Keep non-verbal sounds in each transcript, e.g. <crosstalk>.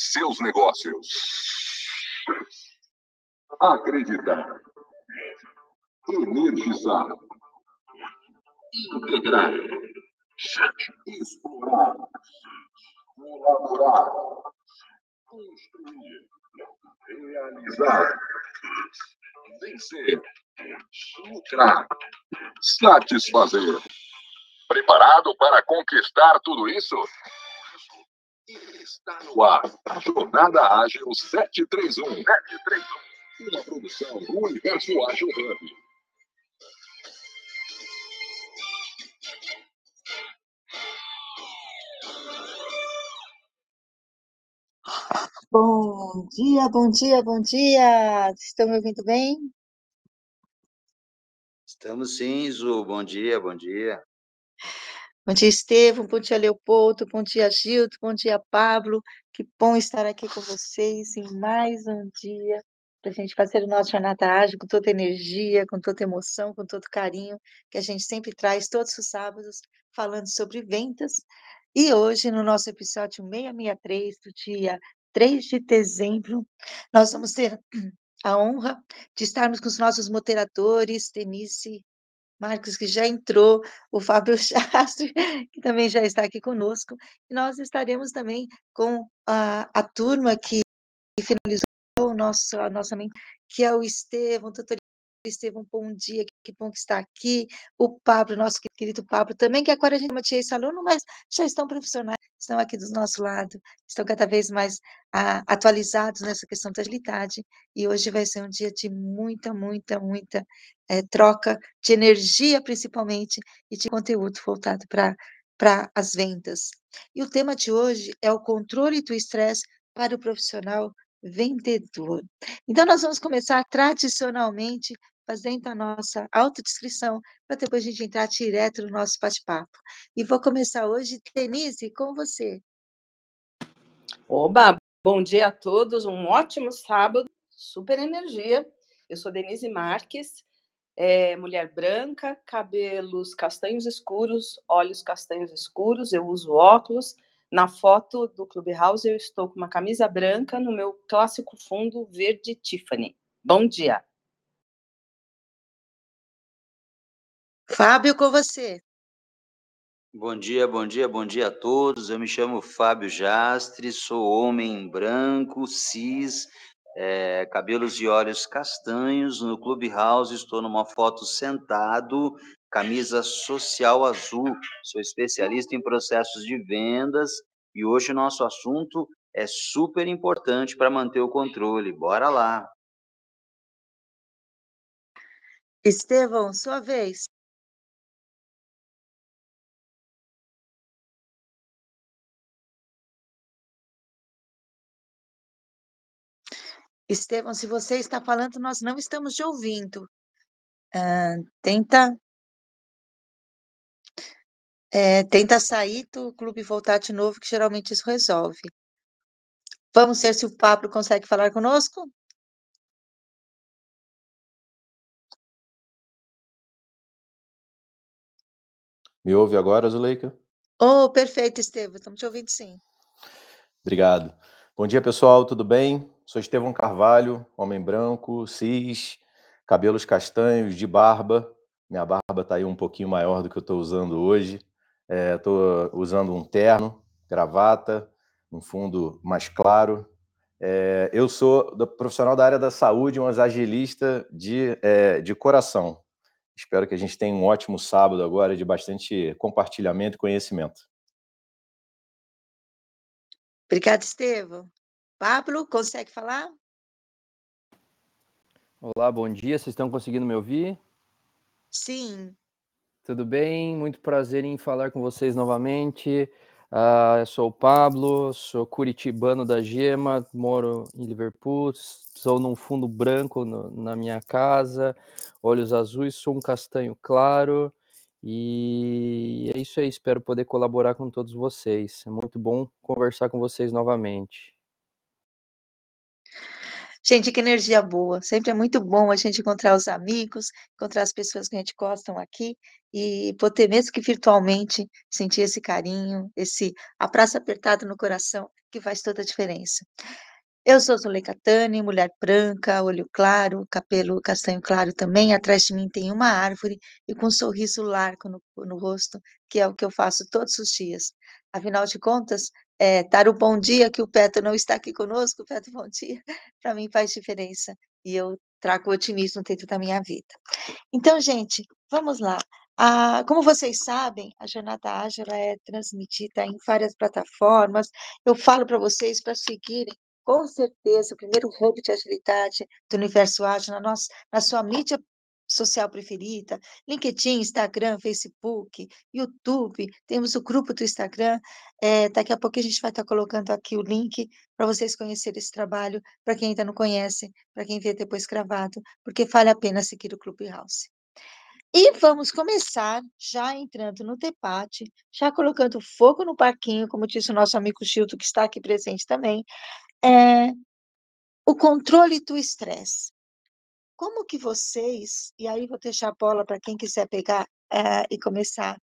seus negócios. Acreditar. Energizar. Integrar. Explorar. Colaborar. Construir. Realizar. Vencer. Lucrar. Satisfazer. Preparado para conquistar tudo isso? Está no ar a Jornada Ágil 731. 731. Uma produção do Universo Ágil Hub. Bom dia, bom dia, bom dia. Estão me ouvindo bem? Estamos sim, Zu. Bom dia, bom dia. Bom dia, Estevam. Bom dia, Leopoldo. Bom dia, Gildo. Bom dia, Pablo. Que bom estar aqui com vocês em mais um dia para a gente fazer o nosso jornada ágil com toda energia, com toda emoção, com todo carinho que a gente sempre traz todos os sábados falando sobre vendas. E hoje, no nosso episódio 663 do dia 3 de dezembro, nós vamos ter a honra de estarmos com os nossos moderadores, Denise Marcos, que já entrou, o Fábio <laughs> Chastro, que também já está aqui conosco, e nós estaremos também com a, a turma que finalizou o nosso, a nossa mente, que é o Estevão, doutor Estevão, bom dia, que bom que está aqui. O Pablo, nosso querido Pablo, também, que agora a gente tinha esse aluno, mas já estão profissionais, estão aqui do nosso lado, estão cada vez mais ah, atualizados nessa questão da agilidade, e hoje vai ser um dia de muita, muita, muita é, troca de energia, principalmente, e de conteúdo voltado para as vendas. E o tema de hoje é o controle do estresse para o profissional vendedor. Então, nós vamos começar tradicionalmente fazendo a nossa autodescrição, para depois a gente entrar direto no nosso bate-papo. E vou começar hoje, Denise, com você. Oba, bom dia a todos, um ótimo sábado, super energia. Eu sou Denise Marques, é, mulher branca, cabelos castanhos escuros, olhos castanhos escuros, eu uso óculos, na foto do Clubhouse, eu estou com uma camisa branca no meu clássico fundo verde Tiffany. Bom dia. Fábio, com você. Bom dia, bom dia, bom dia a todos. Eu me chamo Fábio Jastre, sou homem branco, cis, é, cabelos e olhos castanhos. No Clubhouse estou numa foto sentado, camisa social azul. Sou especialista em processos de vendas e hoje o nosso assunto é super importante para manter o controle. Bora lá. Estevão, sua vez. Estevão, se você está falando, nós não estamos te ouvindo. Tenta. É, tenta sair do clube e voltar de novo, que geralmente isso resolve. Vamos ver se o Pablo consegue falar conosco? Me ouve agora, Zuleika? Oh, perfeito, Estevam. Estamos te ouvindo sim. Obrigado. Bom dia, pessoal. Tudo bem? Sou Estevão Carvalho, homem branco, cis, cabelos castanhos, de barba. Minha barba está aí um pouquinho maior do que eu estou usando hoje. Estou é, usando um terno, gravata, um fundo mais claro. É, eu sou profissional da área da saúde, um agilista de, é, de coração. Espero que a gente tenha um ótimo sábado agora de bastante compartilhamento e conhecimento. Obrigada, Estevam. Pablo, consegue falar? Olá, bom dia. Vocês estão conseguindo me ouvir? Sim. Tudo bem? Muito prazer em falar com vocês novamente. Uh, eu sou o Pablo, sou curitibano da Gema, moro em Liverpool, sou num fundo branco no, na minha casa, olhos azuis, sou um castanho claro e é isso aí. Espero poder colaborar com todos vocês. É muito bom conversar com vocês novamente. Gente, que energia boa. Sempre é muito bom a gente encontrar os amigos, encontrar as pessoas que a gente gostam aqui e poder, mesmo que virtualmente, sentir esse carinho, esse abraço apertado no coração, que faz toda a diferença. Eu sou Zuleika Tani, mulher branca, olho claro, cabelo castanho claro também. Atrás de mim tem uma árvore e com um sorriso largo no, no rosto, que é o que eu faço todos os dias. Afinal de contas, é, dar o bom dia, que o Petro não está aqui conosco, Petro, bom dia, <laughs> para mim faz diferença. E eu trago otimismo dentro da minha vida. Então, gente, vamos lá. Ah, como vocês sabem, a Jornada Ágil é transmitida em várias plataformas. Eu falo para vocês para seguirem com certeza, o primeiro hub de agilidade do universo ágil na, nossa, na sua mídia social preferida, LinkedIn, Instagram, Facebook, YouTube, temos o grupo do Instagram, é, daqui a pouco a gente vai estar colocando aqui o link para vocês conhecerem esse trabalho, para quem ainda não conhece, para quem vê depois gravado, porque vale a pena seguir o Clubhouse. E vamos começar já entrando no debate, já colocando fogo no parquinho, como disse o nosso amigo Chilton, que está aqui presente também, é, o controle do estresse. Como que vocês, e aí vou deixar a bola para quem quiser pegar é, e começar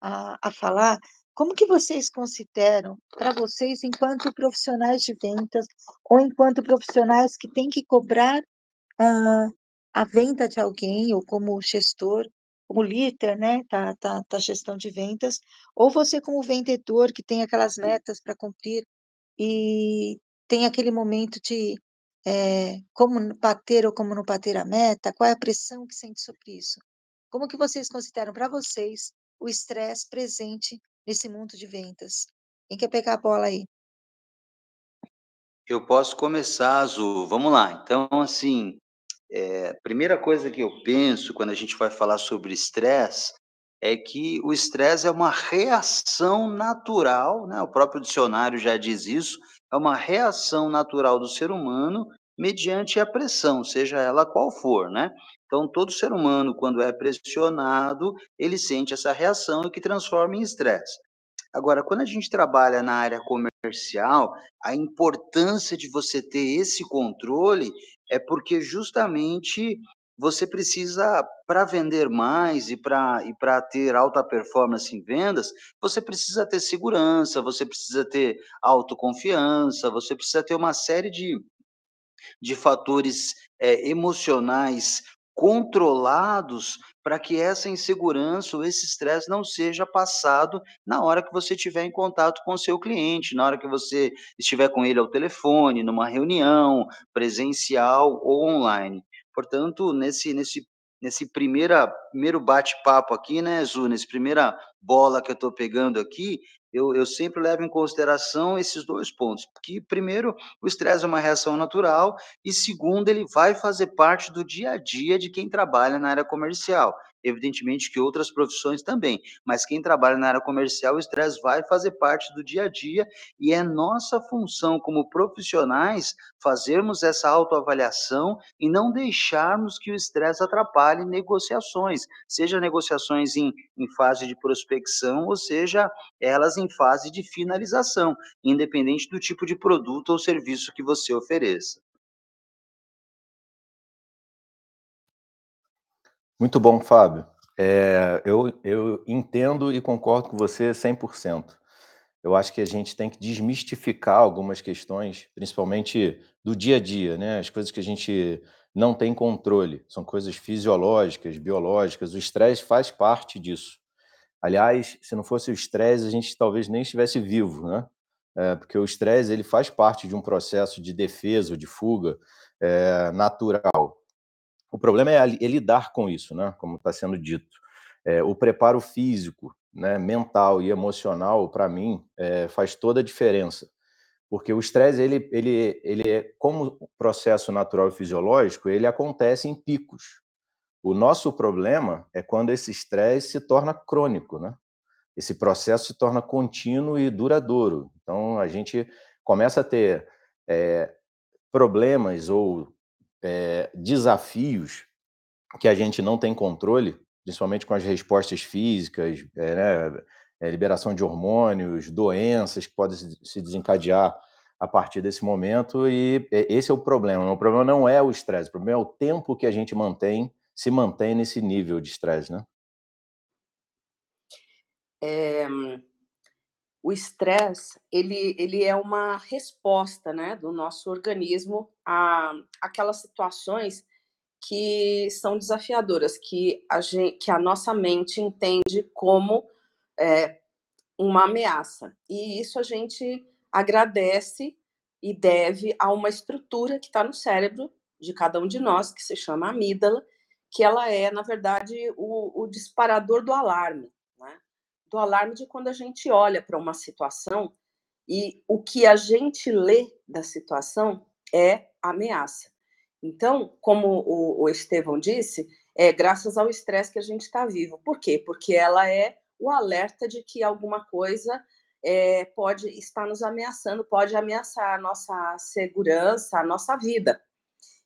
a, a falar, como que vocês consideram, para vocês, enquanto profissionais de vendas, ou enquanto profissionais que têm que cobrar uh, a venda de alguém, ou como gestor, como líder, né, da, da, da gestão de vendas, ou você como vendedor que tem aquelas metas para cumprir e tem aquele momento de é, como bater ou como não bater a meta, qual é a pressão que sente sobre isso? Como que vocês consideram para vocês o estresse presente nesse mundo de vendas? Quem quer pegar a bola aí? Eu posso começar, Azul. Vamos lá. Então, assim, é, primeira coisa que eu penso quando a gente vai falar sobre estresse é que o estresse é uma reação natural, né? O próprio dicionário já diz isso, é uma reação natural do ser humano mediante a pressão, seja ela qual for, né? Então, todo ser humano, quando é pressionado, ele sente essa reação que transforma em estresse. Agora, quando a gente trabalha na área comercial, a importância de você ter esse controle é porque justamente você precisa, para vender mais e para e ter alta performance em vendas, você precisa ter segurança, você precisa ter autoconfiança, você precisa ter uma série de, de fatores é, emocionais controlados para que essa insegurança ou esse estresse não seja passado na hora que você estiver em contato com o seu cliente, na hora que você estiver com ele ao telefone, numa reunião presencial ou online. Portanto, nesse, nesse, nesse primeira, primeiro bate-papo aqui, né, Zu, nesse primeira bola que eu estou pegando aqui, eu, eu sempre levo em consideração esses dois pontos. Que, primeiro, o estresse é uma reação natural, e segundo, ele vai fazer parte do dia a dia de quem trabalha na área comercial. Evidentemente que outras profissões também, mas quem trabalha na área comercial, o estresse vai fazer parte do dia a dia e é nossa função como profissionais fazermos essa autoavaliação e não deixarmos que o estresse atrapalhe negociações, seja negociações em, em fase de prospecção ou seja elas em fase de finalização, independente do tipo de produto ou serviço que você ofereça. Muito bom, Fábio. É, eu, eu entendo e concordo com você 100%. Eu acho que a gente tem que desmistificar algumas questões, principalmente do dia a dia, né? As coisas que a gente não tem controle, são coisas fisiológicas, biológicas. O estresse faz parte disso. Aliás, se não fosse o estresse, a gente talvez nem estivesse vivo, né? É, porque o estresse ele faz parte de um processo de defesa de fuga é, natural. O problema é, é lidar com isso, né? Como está sendo dito. É, o preparo físico, né, mental e emocional, para mim, é, faz toda a diferença. Porque o estresse, ele, ele, ele é, como processo natural e fisiológico, ele acontece em picos. O nosso problema é quando esse estresse se torna crônico, né? Esse processo se torna contínuo e duradouro. Então, a gente começa a ter é, problemas ou é, desafios que a gente não tem controle, principalmente com as respostas físicas, é, né, liberação de hormônios, doenças que podem se desencadear a partir desse momento e esse é o problema. O problema não é o estresse, o problema é o tempo que a gente mantém, se mantém nesse nível de estresse, né? É, o estresse ele, ele é uma resposta né, do nosso organismo a aquelas situações que são desafiadoras, que a, gente, que a nossa mente entende como é, uma ameaça. E isso a gente agradece e deve a uma estrutura que está no cérebro de cada um de nós, que se chama amígdala, que ela é, na verdade, o, o disparador do alarme do alarme de quando a gente olha para uma situação e o que a gente lê da situação é ameaça. Então, como o, o Estevão disse, é graças ao estresse que a gente está vivo. Por quê? Porque ela é o alerta de que alguma coisa é, pode estar nos ameaçando, pode ameaçar a nossa segurança, a nossa vida.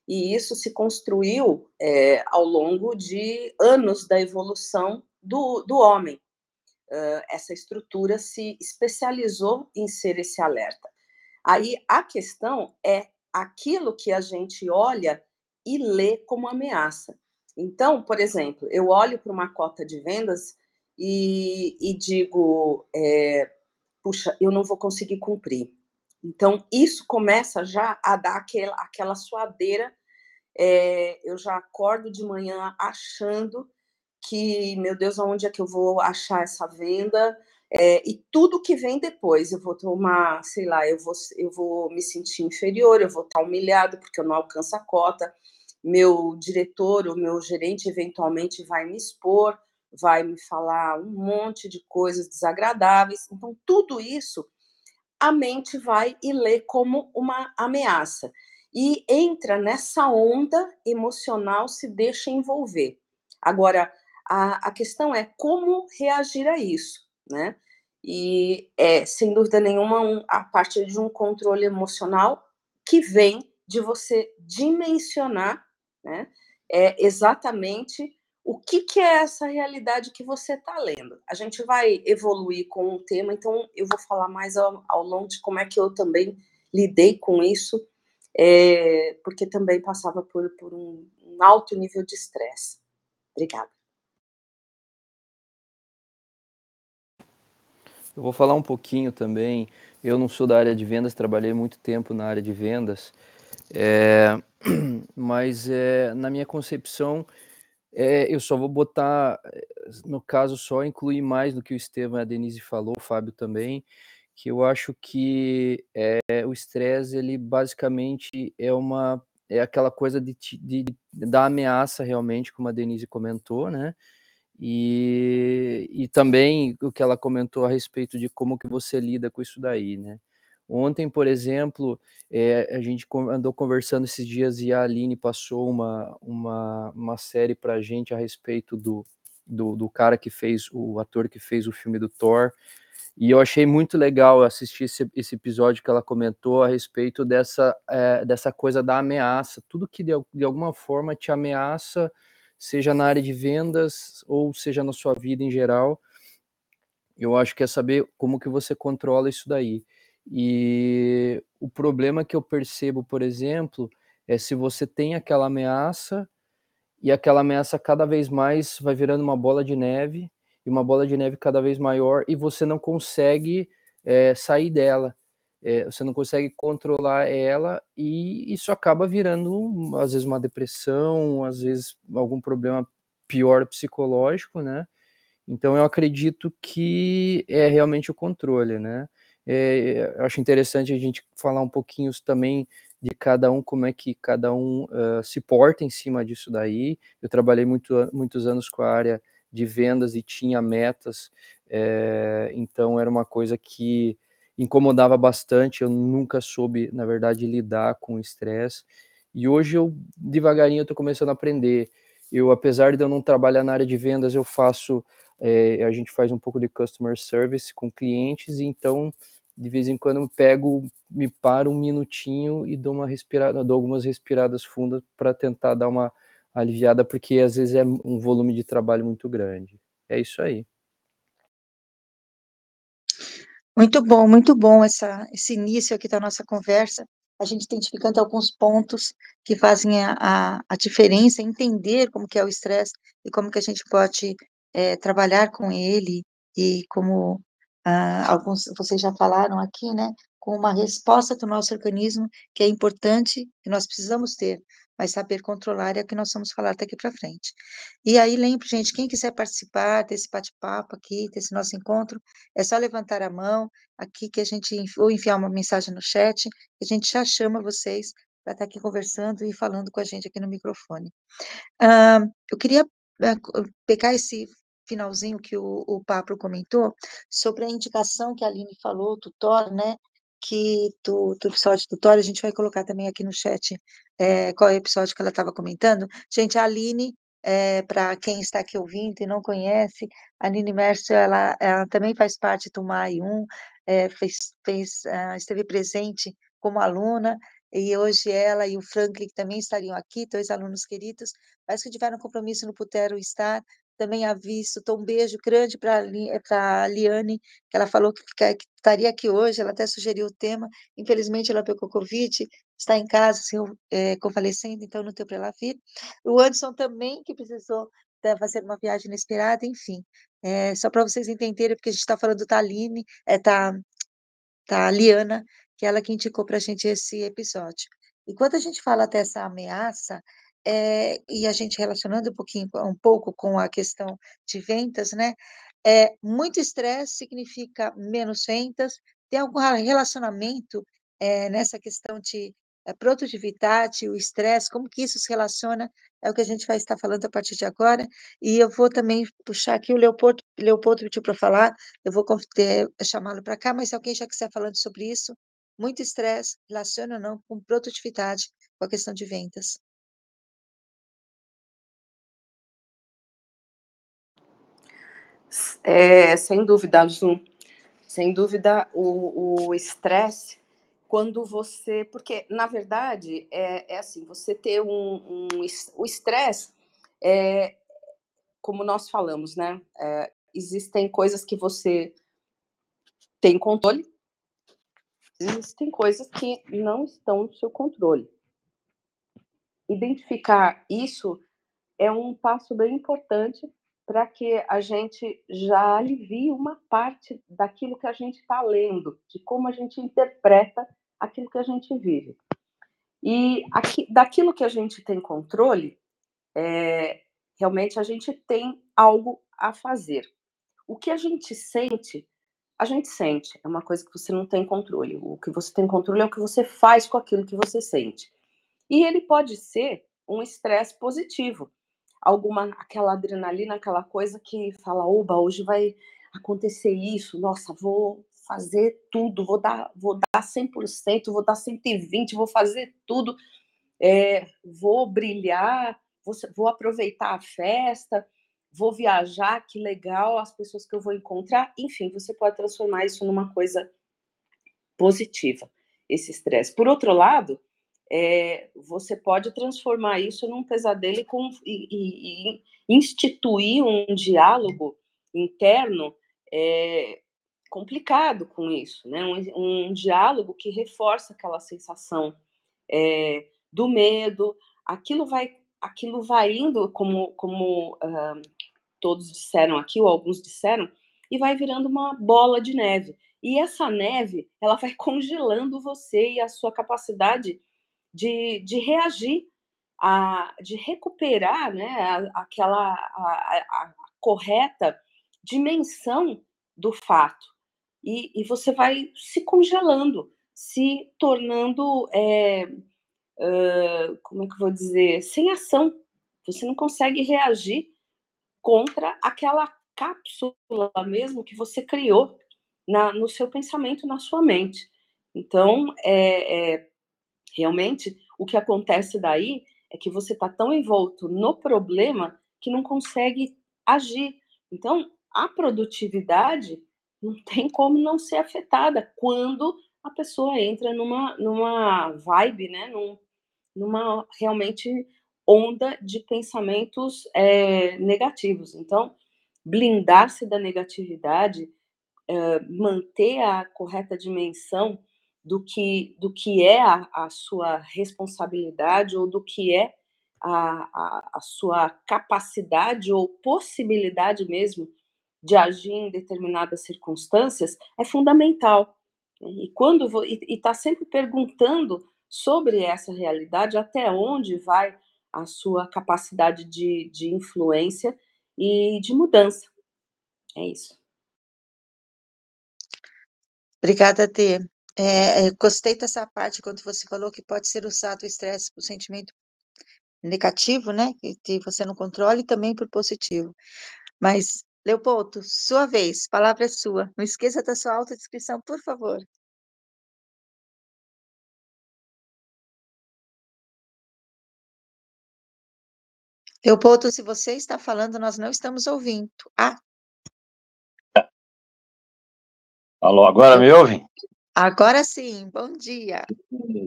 E isso se construiu é, ao longo de anos da evolução do, do homem essa estrutura se especializou em ser esse alerta. Aí a questão é aquilo que a gente olha e lê como ameaça. Então, por exemplo, eu olho para uma cota de vendas e, e digo, é, puxa, eu não vou conseguir cumprir. Então, isso começa já a dar aquela, aquela suadeira. É, eu já acordo de manhã achando que, meu Deus, aonde é que eu vou achar essa venda? É, e tudo que vem depois, eu vou tomar, sei lá, eu vou, eu vou me sentir inferior, eu vou estar humilhado porque eu não alcanço a cota, meu diretor, o meu gerente eventualmente vai me expor, vai me falar um monte de coisas desagradáveis. Então, tudo isso a mente vai e lê como uma ameaça. E entra nessa onda emocional, se deixa envolver. Agora, a, a questão é como reagir a isso, né? E é, sem dúvida nenhuma, um, a partir de um controle emocional que vem de você dimensionar, né? É exatamente o que, que é essa realidade que você está lendo. A gente vai evoluir com o tema, então eu vou falar mais ao, ao longo de como é que eu também lidei com isso, é, porque também passava por, por um, um alto nível de estresse. Obrigada. Eu vou falar um pouquinho também. Eu não sou da área de vendas, trabalhei muito tempo na área de vendas, é, <clears throat> mas é, na minha concepção, é, eu só vou botar, no caso, só incluir mais do que o Estevam e a Denise falou, o Fábio também, que eu acho que é, o estresse, ele basicamente é uma é aquela coisa de, de, da ameaça realmente, como a Denise comentou, né? E, e também o que ela comentou a respeito de como que você lida com isso daí, né? Ontem, por exemplo, é, a gente andou conversando esses dias e a Aline passou uma, uma, uma série para a gente a respeito do, do, do, cara que fez, o ator que fez o filme do Thor, e eu achei muito legal assistir esse, esse episódio que ela comentou a respeito dessa, é, dessa coisa da ameaça, tudo que de, de alguma forma te ameaça seja na área de vendas ou seja na sua vida em geral. Eu acho que é saber como que você controla isso daí. E o problema que eu percebo, por exemplo, é se você tem aquela ameaça e aquela ameaça cada vez mais vai virando uma bola de neve e uma bola de neve cada vez maior e você não consegue é, sair dela é, você não consegue controlar ela e isso acaba virando às vezes uma depressão, às vezes algum problema pior psicológico, né? Então eu acredito que é realmente o controle, né? É, eu acho interessante a gente falar um pouquinho também de cada um, como é que cada um uh, se porta em cima disso daí. Eu trabalhei muito, muitos anos com a área de vendas e tinha metas, é, então era uma coisa que incomodava bastante, eu nunca soube, na verdade, lidar com o estresse. E hoje eu devagarinho estou começando a aprender. Eu, apesar de eu não trabalhar na área de vendas, eu faço, é, a gente faz um pouco de customer service com clientes, então de vez em quando eu pego, me paro um minutinho e dou uma respirada, dou algumas respiradas fundas para tentar dar uma aliviada, porque às vezes é um volume de trabalho muito grande. É isso aí. Muito bom, muito bom essa, esse início aqui da nossa conversa, a gente identificando alguns pontos que fazem a, a, a diferença, entender como que é o estresse e como que a gente pode é, trabalhar com ele e como ah, alguns vocês já falaram aqui, né, com uma resposta do nosso organismo que é importante, que nós precisamos ter, mas saber controlar é o que nós vamos falar daqui para frente. E aí, lembre, gente, quem quiser participar desse bate-papo aqui, desse nosso encontro, é só levantar a mão aqui que a gente, ou enviar uma mensagem no chat, a gente já chama vocês para estar aqui conversando e falando com a gente aqui no microfone. Uh, eu queria uh, pegar esse finalzinho que o, o Pablo comentou, sobre a indicação que a Aline falou, tutor, né, que do, do episódio tutor, a gente vai colocar também aqui no chat é, qual é o episódio que ela estava comentando. Gente, a Aline, é, para quem está aqui ouvindo e não conhece, a Aline Mércio, ela, ela também faz parte do MAI 1, é, fez, fez, uh, esteve presente como aluna, e hoje ela e o Franklin também estariam aqui, dois alunos queridos, mas que tiveram compromisso no Putero estar, também aviso, dou um beijo grande para a Liane, que ela falou que, que, estaria aqui hoje, ela até sugeriu o tema, infelizmente ela pegou Covid, está em casa, assim, é, convalescendo, então não deu para ela vir. O Anderson também, que precisou fazer uma viagem inesperada, enfim, é, só para vocês entenderem, porque a gente está falando da Aline, é, tá, a Liana, que é ela que indicou para a gente esse episódio. E quando a gente fala dessa ameaça, é, e a gente relacionando um pouquinho, um pouco com a questão de vendas, né? É, muito estresse significa menos vendas. Tem algum relacionamento é, nessa questão de é, produtividade, o estresse, como que isso se relaciona? É o que a gente vai estar falando a partir de agora. E eu vou também puxar aqui o Leopoldo, Leopoldo pediu para falar, eu vou chamá-lo para cá, mas se alguém já quiser falando sobre isso, muito estresse relaciona ou não com produtividade, com a questão de vendas. É, sem dúvida, Zoom. Sem dúvida, o estresse, quando você. Porque, na verdade, é, é assim: você ter um. um o estresse, é, como nós falamos, né? É, existem coisas que você tem controle, existem coisas que não estão no seu controle. Identificar isso é um passo bem importante para que a gente já alivie uma parte daquilo que a gente está lendo, de como a gente interpreta aquilo que a gente vive. E aqui, daquilo que a gente tem controle, é, realmente a gente tem algo a fazer. O que a gente sente, a gente sente, é uma coisa que você não tem controle. O que você tem controle é o que você faz com aquilo que você sente. E ele pode ser um estresse positivo, alguma aquela adrenalina, aquela coisa que fala, oba, hoje vai acontecer isso, nossa, vou fazer tudo, vou dar, vou dar 100%, vou dar 120, vou fazer tudo, é, vou brilhar, vou, vou aproveitar a festa, vou viajar, que legal, as pessoas que eu vou encontrar, enfim, você pode transformar isso numa coisa positiva, esse estresse. Por outro lado, é, você pode transformar isso num pesadelo e, com, e, e instituir um diálogo interno é, complicado com isso, né? Um, um, diálogo que reforça aquela sensação é, do medo, aquilo vai, aquilo vai indo, como, como uh, todos disseram aqui, ou alguns disseram, e vai virando uma bola de neve. E essa neve, ela vai <laughs> congelando você e a sua capacidade de, de reagir, a, de recuperar né, a, aquela a, a, correta dimensão do fato. E, e, você vai se congelando, se tornando, é, uh, como é que eu vou dizer, sem ação. Você não consegue reagir contra aquela cápsula mesmo que você criou na, no seu pensamento, na sua mente. Então, é, é, Realmente, o que acontece daí é que você está tão envolto no problema que não consegue agir. Então, a produtividade não tem como não ser afetada quando a pessoa entra numa, numa vibe, né? Num, numa realmente onda de pensamentos é, negativos. Então, blindar-se da negatividade uh, manter a correta dimensão do que, do que é a, a sua responsabilidade ou do que é a, a, a, sua capacidade ou possibilidade mesmo de agir em determinadas circunstâncias é fundamental. E quando e está sempre perguntando sobre essa realidade, até onde vai a sua capacidade de, de influência e de mudança. É isso. Obrigada, Tê. É, gostei dessa parte quando você falou que pode ser usado o estresse o sentimento negativo, né? Que você não controla, e também o positivo. Mas, Leopoldo, sua vez, palavra é sua. Não esqueça da sua autodescrição, por favor. Leopoldo, se você está falando, nós não estamos ouvindo. Ah. Alô, agora me ouvem? Agora sim, bom dia.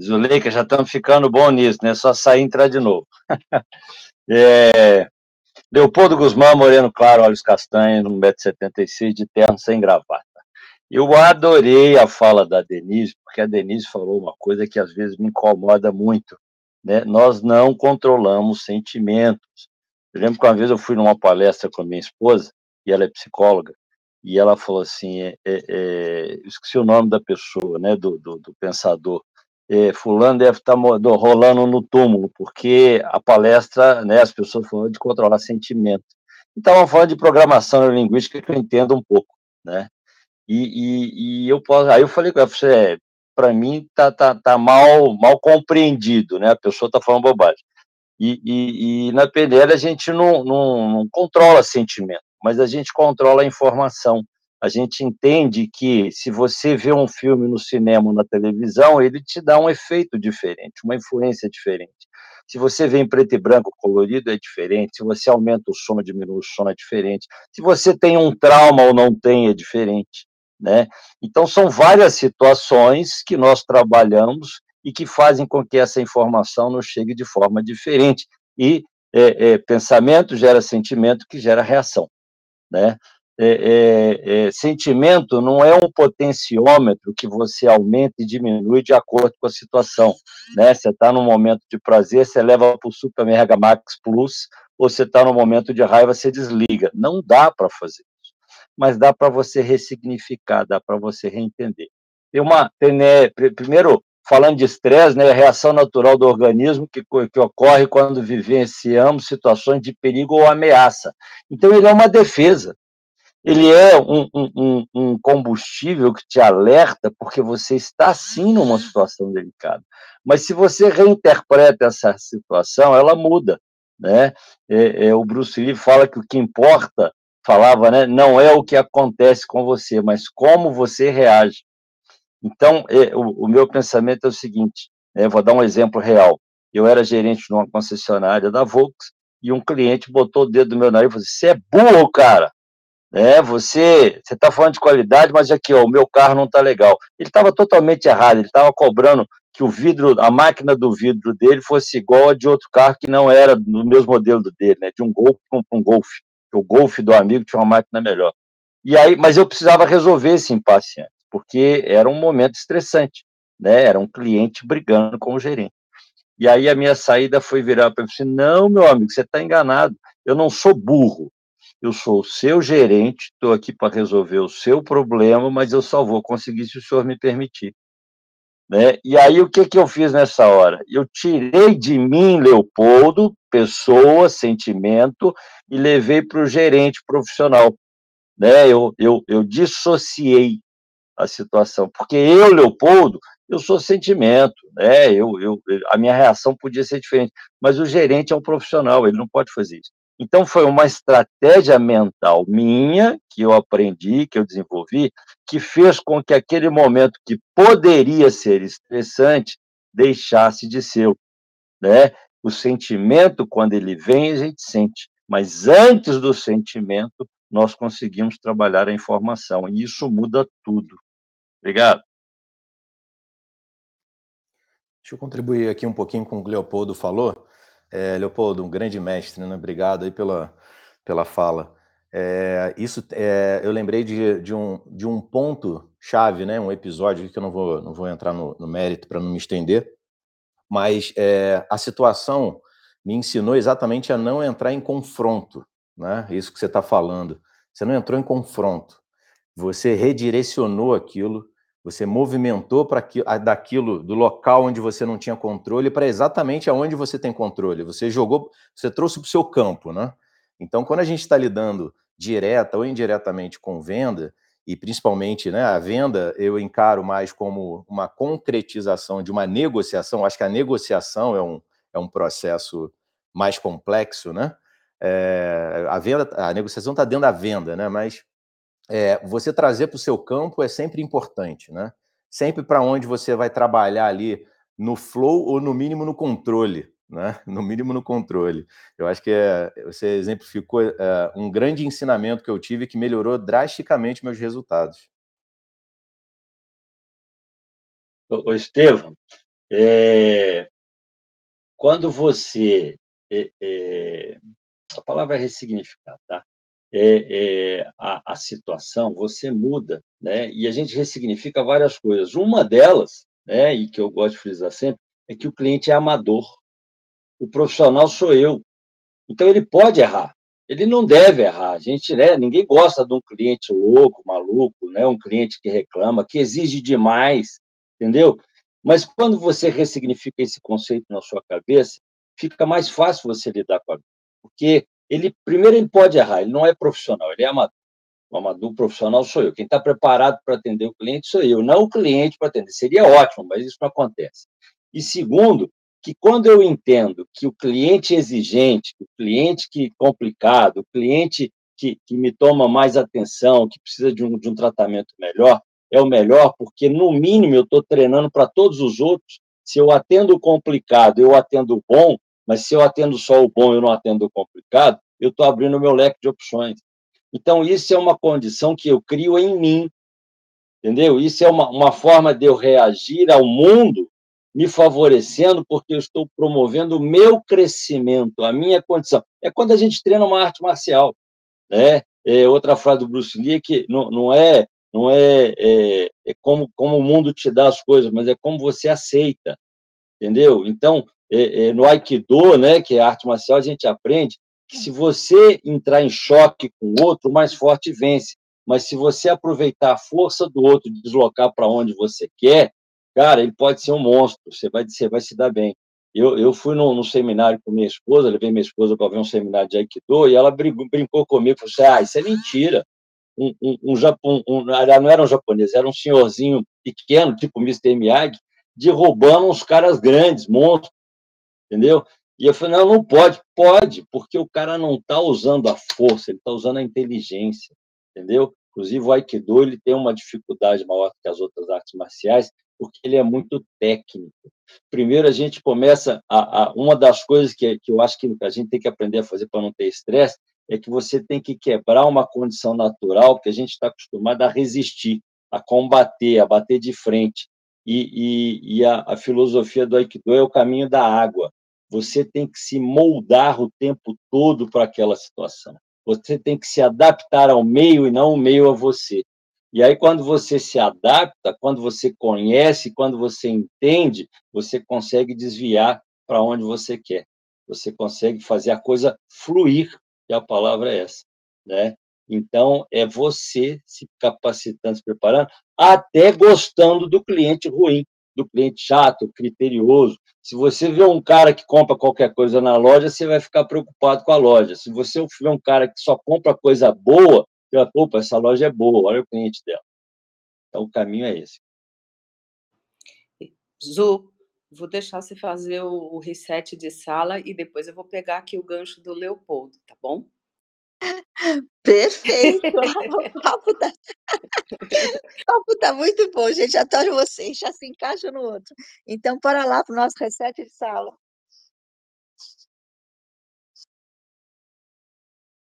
Zuleika, já estamos ficando bom nisso, né? Só sair e entrar de novo. <laughs> é... Leopoldo Guzmão, moreno claro, olhos castanhos, 1,76m, de terno sem gravata. Eu adorei a fala da Denise, porque a Denise falou uma coisa que às vezes me incomoda muito. Né? Nós não controlamos sentimentos. Eu lembro que uma vez eu fui numa palestra com a minha esposa, e ela é psicóloga, e ela falou assim, é, é, é esqueci o nome da pessoa, né, do, do, do pensador, é, fulano deve estar tá rolando no túmulo, porque a palestra, né, as pessoas falam de controlar sentimentos. Então, estavam falando de programação linguística que eu entendo um pouco, né, e, e, e eu posso, aí eu falei com ela, você, para mim, tá, tá, tá mal, mal compreendido, né? A pessoa está falando bobagem. E, e, e, na PNL a gente não, não, não controla sentimento, mas a gente controla a informação. A gente entende que se você vê um filme no cinema ou na televisão, ele te dá um efeito diferente, uma influência diferente. Se você vê em preto e branco colorido, é diferente. Se você aumenta o som, diminui o som, é diferente. Se você tem um trauma ou não tem, é diferente. Né? Então, são várias situações que nós trabalhamos e que fazem com que essa informação nos chegue de forma diferente. E é, é, pensamento gera sentimento, que gera reação. Né? É, é, é sentimento não é um potenciômetro que você aumenta e diminui de acordo com a situação. Né? Você está num momento de prazer, você leva para o Super Mega Max Plus, ou você está num momento de raiva, você desliga. Não dá para fazer mas dá para você ressignificar, dá para você reentender. Tem uma, tem, né, primeiro, falando de estresse, né, a reação natural do organismo que, que ocorre quando vivenciamos situações de perigo ou ameaça. Então, ele é uma defesa. Ele é um, um, um combustível que te alerta porque você está, sim, numa situação delicada. Mas se você reinterpreta essa situação, ela muda. Né? É, é, o Bruce Lee fala que o que importa falava, né? Não é o que acontece com você, mas como você reage. Então, é, o, o, meu pensamento é o seguinte: né? vou dar um exemplo real. Eu era gerente de uma concessionária da Volks e um cliente botou o dedo no meu nariz e falou: assim, Você é burro, cara. É, você está falando de qualidade, mas aqui, ó, o meu carro não está legal. Ele estava totalmente errado, ele estava cobrando que o vidro, a máquina do vidro dele fosse igual a de outro carro que não era no mesmo modelo dele, né? De um Golf para um Golf o Golf do amigo tinha uma máquina melhor. E aí, mas eu precisava resolver esse impasse antes, porque era um momento estressante, né? Era um cliente brigando com o gerente. E aí a minha saída foi virar para ele assim: não, meu amigo, você está enganado. Eu não sou burro. Eu sou o seu gerente, estou aqui para resolver o seu problema, mas eu só vou conseguir se o senhor me permitir. Né? E aí, o que, que eu fiz nessa hora? Eu tirei de mim, Leopoldo, pessoa, sentimento, e levei para o gerente profissional. Né? Eu, eu, eu dissociei a situação, porque eu, Leopoldo, eu sou sentimento, né? eu, eu, a minha reação podia ser diferente, mas o gerente é um profissional, ele não pode fazer isso. Então, foi uma estratégia mental minha, que eu aprendi, que eu desenvolvi, que fez com que aquele momento que poderia ser estressante deixasse de ser. Né? O sentimento, quando ele vem, a gente sente. Mas antes do sentimento, nós conseguimos trabalhar a informação. E isso muda tudo. Obrigado. Deixa eu contribuir aqui um pouquinho com o que o Leopoldo falou. É, Leopoldo, um grande mestre, né? Obrigado aí pela, pela fala. É, isso é, eu lembrei de, de, um, de um ponto chave, né? Um episódio que eu não vou, não vou entrar no, no mérito para não me estender, mas é, a situação me ensinou exatamente a não entrar em confronto, né? Isso que você está falando. Você não entrou em confronto. Você redirecionou aquilo, você movimentou para daquilo do local onde você não tinha controle para exatamente aonde você tem controle. Você jogou, você trouxe para o seu campo, né? Então, quando a gente está lidando direta ou indiretamente com venda, e principalmente né, a venda, eu encaro mais como uma concretização de uma negociação. Acho que a negociação é um, é um processo mais complexo, né? É, a venda, a negociação está dentro da venda, né? Mas é, você trazer para o seu campo é sempre importante, né? Sempre para onde você vai trabalhar ali no flow ou no mínimo no controle, né? <laughs> No mínimo no controle. Eu acho que é, você exemplificou é, um grande ensinamento que eu tive que melhorou drasticamente meus resultados. Ô, Estevam, é, quando você. É, é, a palavra é ressignificar, tá? É, é, a, a, situação, você muda, né? E a gente ressignifica várias coisas. Uma delas, né, e que eu gosto de frisar sempre, é que o cliente é amador. O profissional sou eu. Então ele pode errar. Ele não deve errar. A gente, né, ninguém gosta de um cliente louco, maluco, né, um cliente que reclama, que exige demais, entendeu? Mas quando você ressignifica esse conceito na sua cabeça, fica mais fácil você lidar com a porque ele primeiro ele pode errar, ele não é profissional, ele é amador. O amador profissional sou eu. Quem está preparado para atender o cliente sou eu, não o cliente para atender. Seria ótimo, mas isso não acontece. E segundo, que quando eu entendo que o cliente exigente, o cliente que complicado, o cliente que, que me toma mais atenção, que precisa de um, de um tratamento melhor, é o melhor, porque no mínimo eu estou treinando para todos os outros. Se eu atendo o complicado, eu atendo o bom, mas se eu atendo só o bom e eu não atendo o complicado, eu estou abrindo o meu leque de opções. Então, isso é uma condição que eu crio em mim, entendeu? Isso é uma, uma forma de eu reagir ao mundo me favorecendo porque eu estou promovendo o meu crescimento, a minha condição. É quando a gente treina uma arte marcial, né? É outra frase do Bruce Lee que não, não é não é, é, é como, como o mundo te dá as coisas, mas é como você aceita, entendeu? Então, é, é, no Aikido, né, que é arte marcial, a gente aprende que se você entrar em choque com o outro, o mais forte vence. Mas se você aproveitar a força do outro e deslocar para onde você quer, cara, ele pode ser um monstro, você vai, você vai se dar bem. Eu, eu fui num, num seminário com minha esposa, levei minha esposa para ver um seminário de Aikido, e ela brincou, brincou comigo, falou assim, ah, isso é mentira. Um, um, um, Japão, um, não era um japonês, era um senhorzinho pequeno, tipo Mr. Miyagi, derrubando uns caras grandes, monstros, entendeu? E eu falei, não, não pode. Pode, porque o cara não está usando a força, ele está usando a inteligência, entendeu? Inclusive, o Aikido ele tem uma dificuldade maior que as outras artes marciais, porque ele é muito técnico. Primeiro, a gente começa a, a uma das coisas que, que eu acho que a gente tem que aprender a fazer para não ter estresse é que você tem que quebrar uma condição natural que a gente está acostumado a resistir, a combater, a bater de frente. E, e, e a, a filosofia do Aikido é o caminho da água. Você tem que se moldar o tempo todo para aquela situação. Você tem que se adaptar ao meio e não o meio a você. E aí, quando você se adapta, quando você conhece, quando você entende, você consegue desviar para onde você quer. Você consegue fazer a coisa fluir, e a palavra é essa, né? Então, é você se capacitando, se preparando, até gostando do cliente ruim, do cliente chato, criterioso. Se você vê um cara que compra qualquer coisa na loja, você vai ficar preocupado com a loja. Se você vê um cara que só compra coisa boa, você vai, opa, essa loja é boa, olha o cliente dela. Então, o caminho é esse. Zu, vou deixar você fazer o reset de sala e depois eu vou pegar aqui o gancho do Leopoldo, tá bom? Perfeito! <laughs> o papo tá, <laughs> o papo tá muito bom, gente. Adoro vocês, já se encaixa no outro. Então, bora lá para o nosso reset de sala.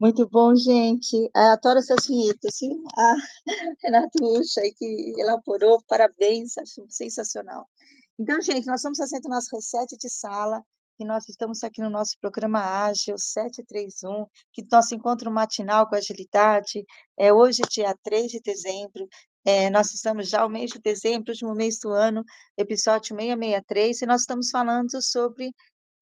Muito bom, gente. Eu adoro essas vinhetas, viu? A <laughs> Renato Ucha que elaborou, parabéns, acho sensacional. Então, gente, nós estamos fazendo nosso reset de sala, e nós estamos aqui no nosso programa Ágil 731, que nosso encontro matinal com agilidade é hoje, dia 3 de dezembro, é, nós estamos já no mês de dezembro, último mês do ano, episódio 663, e nós estamos falando sobre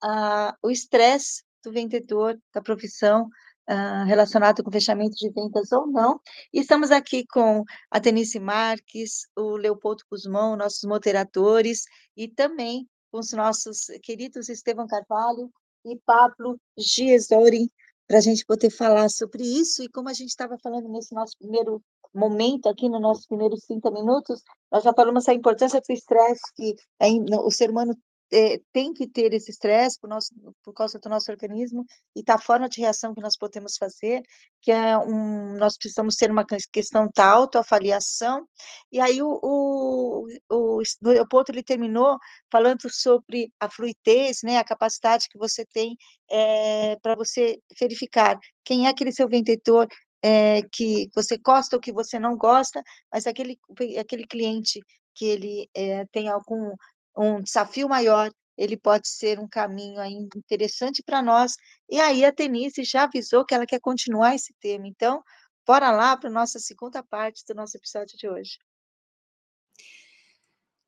ah, o estresse do vendedor, da profissão, uh, relacionado com fechamento de vendas ou não. E estamos aqui com a Denise Marques, o Leopoldo Guzmão, nossos moderadores, e também com os nossos queridos Estevam Carvalho e Pablo Giesori, para a gente poder falar sobre isso. E como a gente estava falando nesse nosso primeiro momento, aqui no nossos primeiros 30 minutos, nós já falamos a importância do estresse que é, o ser humano é, tem que ter esse estresse por, nosso, por causa do nosso organismo e da forma de reação que nós podemos fazer, que é um, nós precisamos ter uma questão da autoavaliação, e aí o, o, o, o Leopoldo ele terminou falando sobre a fluidez, né, a capacidade que você tem é, para você verificar quem é aquele seu vendedor é, que você gosta ou que você não gosta, mas aquele, aquele cliente que ele é, tem algum um desafio maior, ele pode ser um caminho aí interessante para nós. E aí a Denise já avisou que ela quer continuar esse tema. Então, bora lá para a nossa segunda parte do nosso episódio de hoje.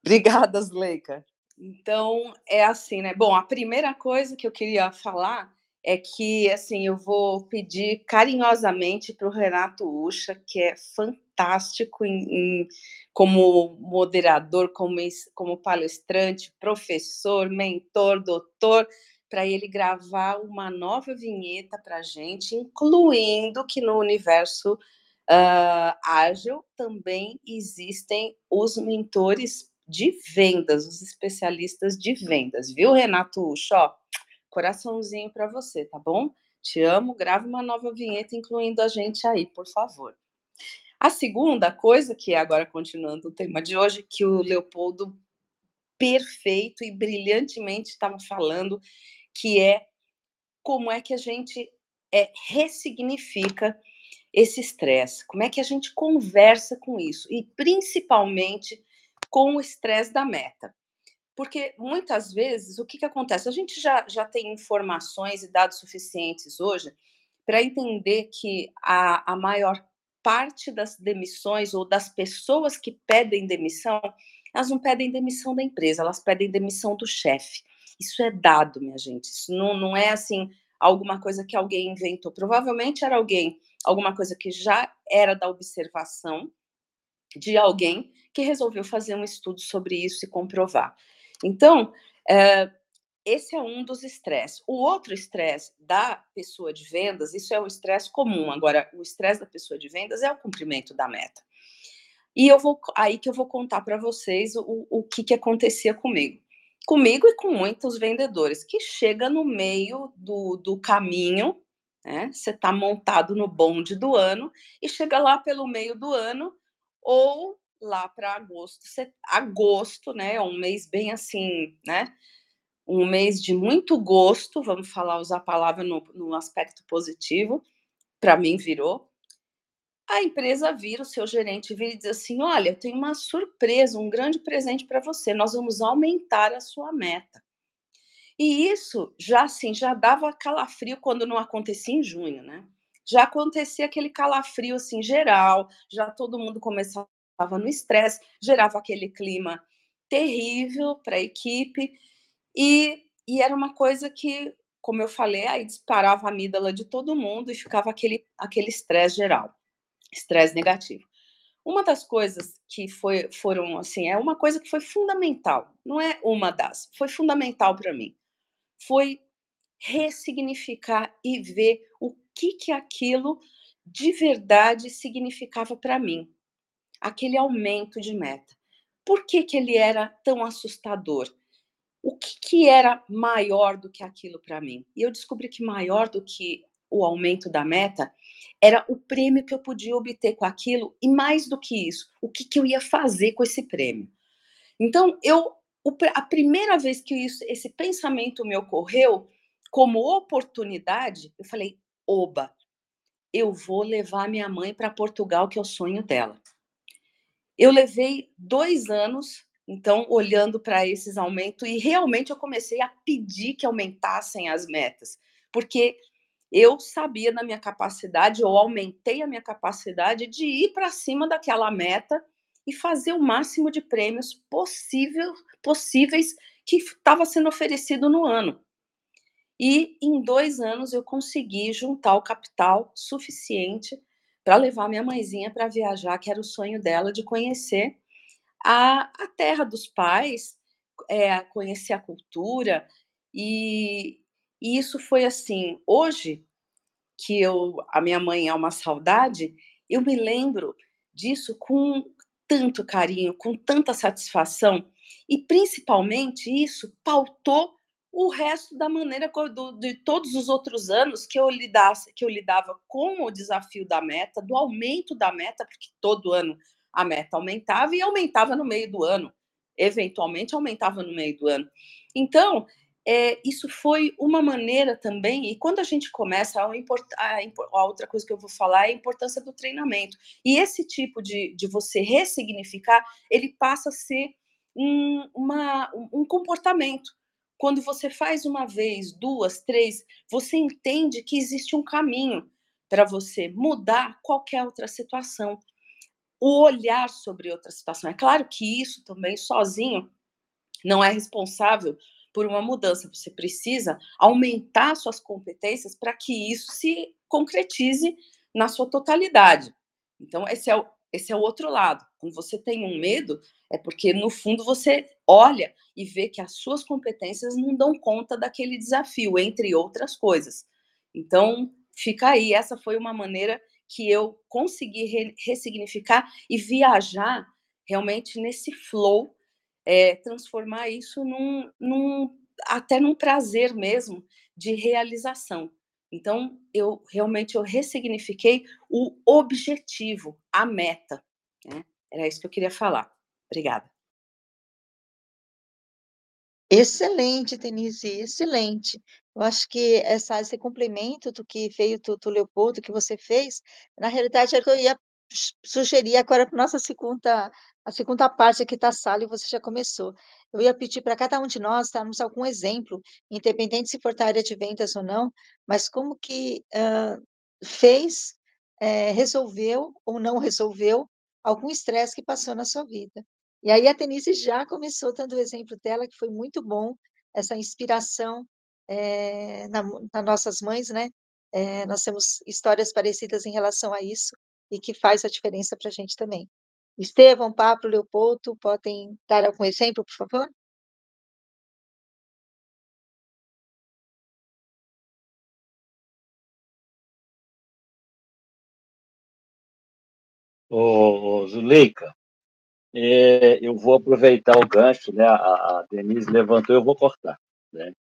Obrigada, Zleika. Então, é assim, né? Bom, a primeira coisa que eu queria falar é que, assim, eu vou pedir carinhosamente para o Renato Ucha, que é fantástico em, em, como moderador, como, como palestrante, professor, mentor, doutor, para ele gravar uma nova vinheta para a gente, incluindo que no universo uh, ágil também existem os mentores de vendas, os especialistas de vendas, viu, Renato Ucha? Coraçãozinho para você, tá bom? Te amo, grave uma nova vinheta incluindo a gente aí, por favor. A segunda coisa, que é agora continuando o tema de hoje, que o Leopoldo perfeito e brilhantemente estava falando, que é como é que a gente é, ressignifica esse estresse, como é que a gente conversa com isso, e principalmente com o estresse da meta. Porque muitas vezes o que, que acontece? A gente já, já tem informações e dados suficientes hoje para entender que a, a maior parte das demissões ou das pessoas que pedem demissão, elas não pedem demissão da empresa, elas pedem demissão do chefe. Isso é dado, minha gente. Isso não, não é assim alguma coisa que alguém inventou. Provavelmente era alguém, alguma coisa que já era da observação de alguém que resolveu fazer um estudo sobre isso e comprovar. Então, é, esse é um dos estresses. O outro estresse da pessoa de vendas, isso é o estresse comum. Agora, o estresse da pessoa de vendas é o cumprimento da meta. E eu vou aí que eu vou contar para vocês o, o que, que acontecia comigo. Comigo e com muitos vendedores, que chega no meio do, do caminho, né? Você está montado no bonde do ano e chega lá pelo meio do ano, ou lá para agosto. Agosto, né? É um mês bem assim, né? Um mês de muito gosto, vamos falar, usar a palavra no, no aspecto positivo, para mim virou. A empresa vira, o seu gerente vira e diz assim: Olha, eu tenho uma surpresa, um grande presente para você. Nós vamos aumentar a sua meta. E isso já assim, já dava calafrio quando não acontecia em junho, né? já acontecia aquele calafrio assim geral, já todo mundo começava no estresse, gerava aquele clima terrível para a equipe e, e era uma coisa que, como eu falei, aí disparava a amígdala de todo mundo e ficava aquele aquele estresse geral, estresse negativo. Uma das coisas que foi, foram assim, é uma coisa que foi fundamental, não é uma das, foi fundamental para mim. Foi ressignificar e ver o que que aquilo de verdade significava para mim. Aquele aumento de meta. Por que que ele era tão assustador? O que que era maior do que aquilo para mim? E eu descobri que maior do que o aumento da meta era o prêmio que eu podia obter com aquilo e mais do que isso, o que, que eu ia fazer com esse prêmio. Então, eu a primeira vez que isso, esse pensamento me ocorreu como oportunidade, eu falei: oba, eu vou levar minha mãe para Portugal, que é o sonho dela. Eu levei dois anos, então, olhando para esses aumentos, e realmente eu comecei a pedir que aumentassem as metas, porque eu sabia da minha capacidade, eu aumentei a minha capacidade de ir para cima daquela meta e fazer o máximo de prêmios possível, possíveis que estava sendo oferecido no ano. E em dois anos eu consegui juntar o capital suficiente para levar minha mãezinha para viajar, que era o sonho dela de conhecer a, a terra dos pais, é, conhecer a cultura. E, e isso foi assim, hoje que eu a minha mãe é uma saudade, eu me lembro disso com tanto carinho, com tanta satisfação, e principalmente isso pautou o resto da maneira do, de todos os outros anos que eu lidasse, que eu lidava com o desafio da meta, do aumento da meta, porque todo ano a meta aumentava e aumentava no meio do ano, eventualmente aumentava no meio do ano. Então, é, isso foi uma maneira também, e quando a gente começa, a, a, a, outra coisa que eu vou falar é a importância do treinamento. E esse tipo de, de você ressignificar, ele passa a ser um, uma, um comportamento. Quando você faz uma vez, duas, três, você entende que existe um caminho para você mudar qualquer outra situação. O olhar sobre outra situação. É claro que isso também sozinho não é responsável por uma mudança. Você precisa aumentar suas competências para que isso se concretize na sua totalidade. Então, esse é o, esse é o outro lado. Quando você tem um medo, é porque, no fundo, você olha e vê que as suas competências não dão conta daquele desafio, entre outras coisas. Então, fica aí. Essa foi uma maneira que eu consegui re ressignificar e viajar realmente nesse flow é, transformar isso num, num, até num prazer mesmo de realização. Então, eu realmente eu ressignifiquei o objetivo, a meta. Né? Era isso que eu queria falar. Obrigada. Excelente, Denise, excelente. Eu acho que essa, esse complemento do que veio do, do Leopoldo, que você fez, na realidade, era o que eu ia sugerir agora para nossa segunda a segunda parte aqui da sala e você já começou. Eu ia pedir para cada um de nós darmos algum exemplo, independente se for da área de vendas ou não, mas como que uh, fez, é, resolveu ou não resolveu algum estresse que passou na sua vida. E aí a Denise já começou dando o exemplo dela, que foi muito bom, essa inspiração é, na, nas nossas mães, né? É, nós temos histórias parecidas em relação a isso e que faz a diferença para a gente também. Estevão, Pablo, Leopoldo, podem dar algum exemplo, por favor? Ô, Zuleika, é, eu vou aproveitar o gancho, né? A, a Denise levantou, eu vou cortar, né?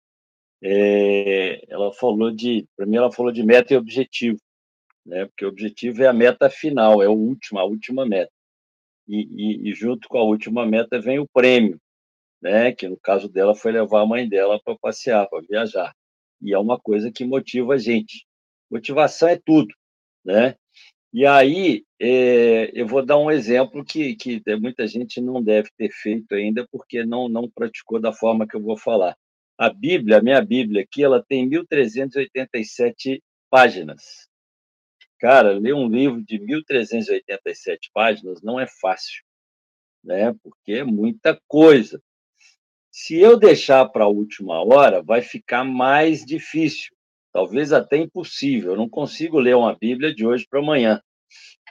É, ela falou de, para mim, ela falou de meta e objetivo, né? Porque o objetivo é a meta final, é o último, a última meta e, e, e, junto com a última meta vem o prêmio, né? Que no caso dela foi levar a mãe dela para passear, para viajar. E é uma coisa que motiva a gente. Motivação é tudo, né? E aí é, eu vou dar um exemplo que, que muita gente não deve ter feito ainda porque não não praticou da forma que eu vou falar. A Bíblia, a minha Bíblia aqui, ela tem 1387 páginas. Cara, ler um livro de 1.387 páginas não é fácil, né? Porque é muita coisa. Se eu deixar para a última hora, vai ficar mais difícil, talvez até impossível. Eu não consigo ler uma Bíblia de hoje para amanhã.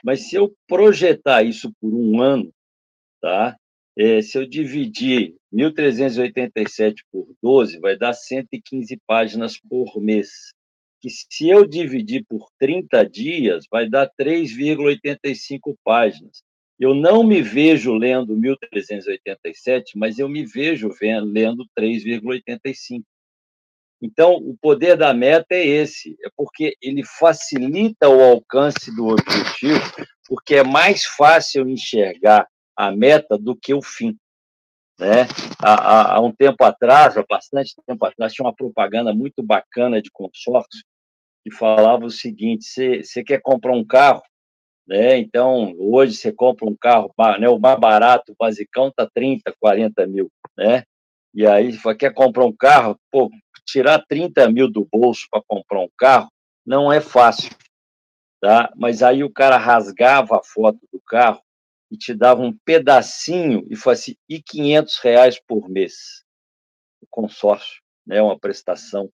Mas se eu projetar isso por um ano, tá? É, se eu dividir 1.387 por 12, vai dar 115 páginas por mês. Que se eu dividir por 30 dias, vai dar 3,85 páginas. Eu não me vejo lendo 1.387, mas eu me vejo vendo, lendo 3,85. Então, o poder da meta é esse, é porque ele facilita o alcance do objetivo, porque é mais fácil enxergar a meta do que o fim. Né? Há, há, há um tempo atrás, há bastante tempo atrás, tinha uma propaganda muito bacana de consórcio que falava o seguinte: você quer comprar um carro, né? Então, hoje você compra um carro, né, o mais barato, o basicão, está 30, 40 mil, né? E aí, quer comprar um carro, pô, tirar 30 mil do bolso para comprar um carro não é fácil, tá? Mas aí o cara rasgava a foto do carro e te dava um pedacinho e fazia assim, e 500 reais por mês, o consórcio, né? Uma prestação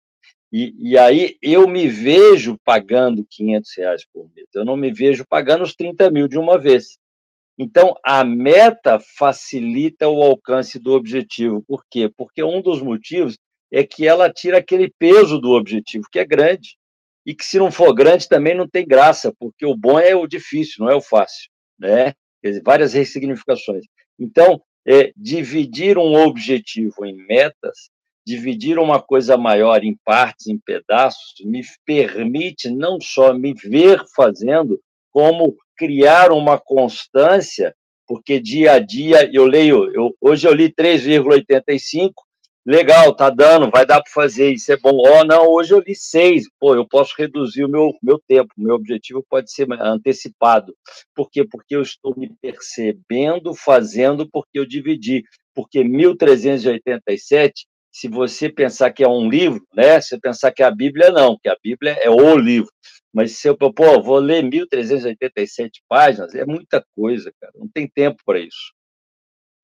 e, e, aí eu me vejo pagando 500 reais por mês, eu não me vejo pagando os 30 mil de uma vez. Então, a meta facilita o alcance do objetivo. Por quê? Porque um dos motivos é que ela tira aquele peso do objetivo, que é grande. E que se não for grande também não tem graça, porque o bom é o difícil, não é o fácil. Né? Dizer, várias ressignificações. Então, é, dividir um objetivo em metas dividir uma coisa maior em partes, em pedaços, me permite não só me ver fazendo, como criar uma constância, porque dia a dia eu leio, eu, hoje eu li 3,85, legal, tá dando, vai dar para fazer, isso é bom. Oh, não, hoje eu li 6, pô, eu posso reduzir o meu, meu tempo, meu objetivo pode ser antecipado. Por quê? Porque eu estou me percebendo, fazendo, porque eu dividi. Porque 1387 se você pensar que é um livro, né? Se pensar que a Bíblia não, que a Bíblia é o livro. Mas se eu, pô, vou ler 1387 páginas, é muita coisa, cara. Não tem tempo para isso.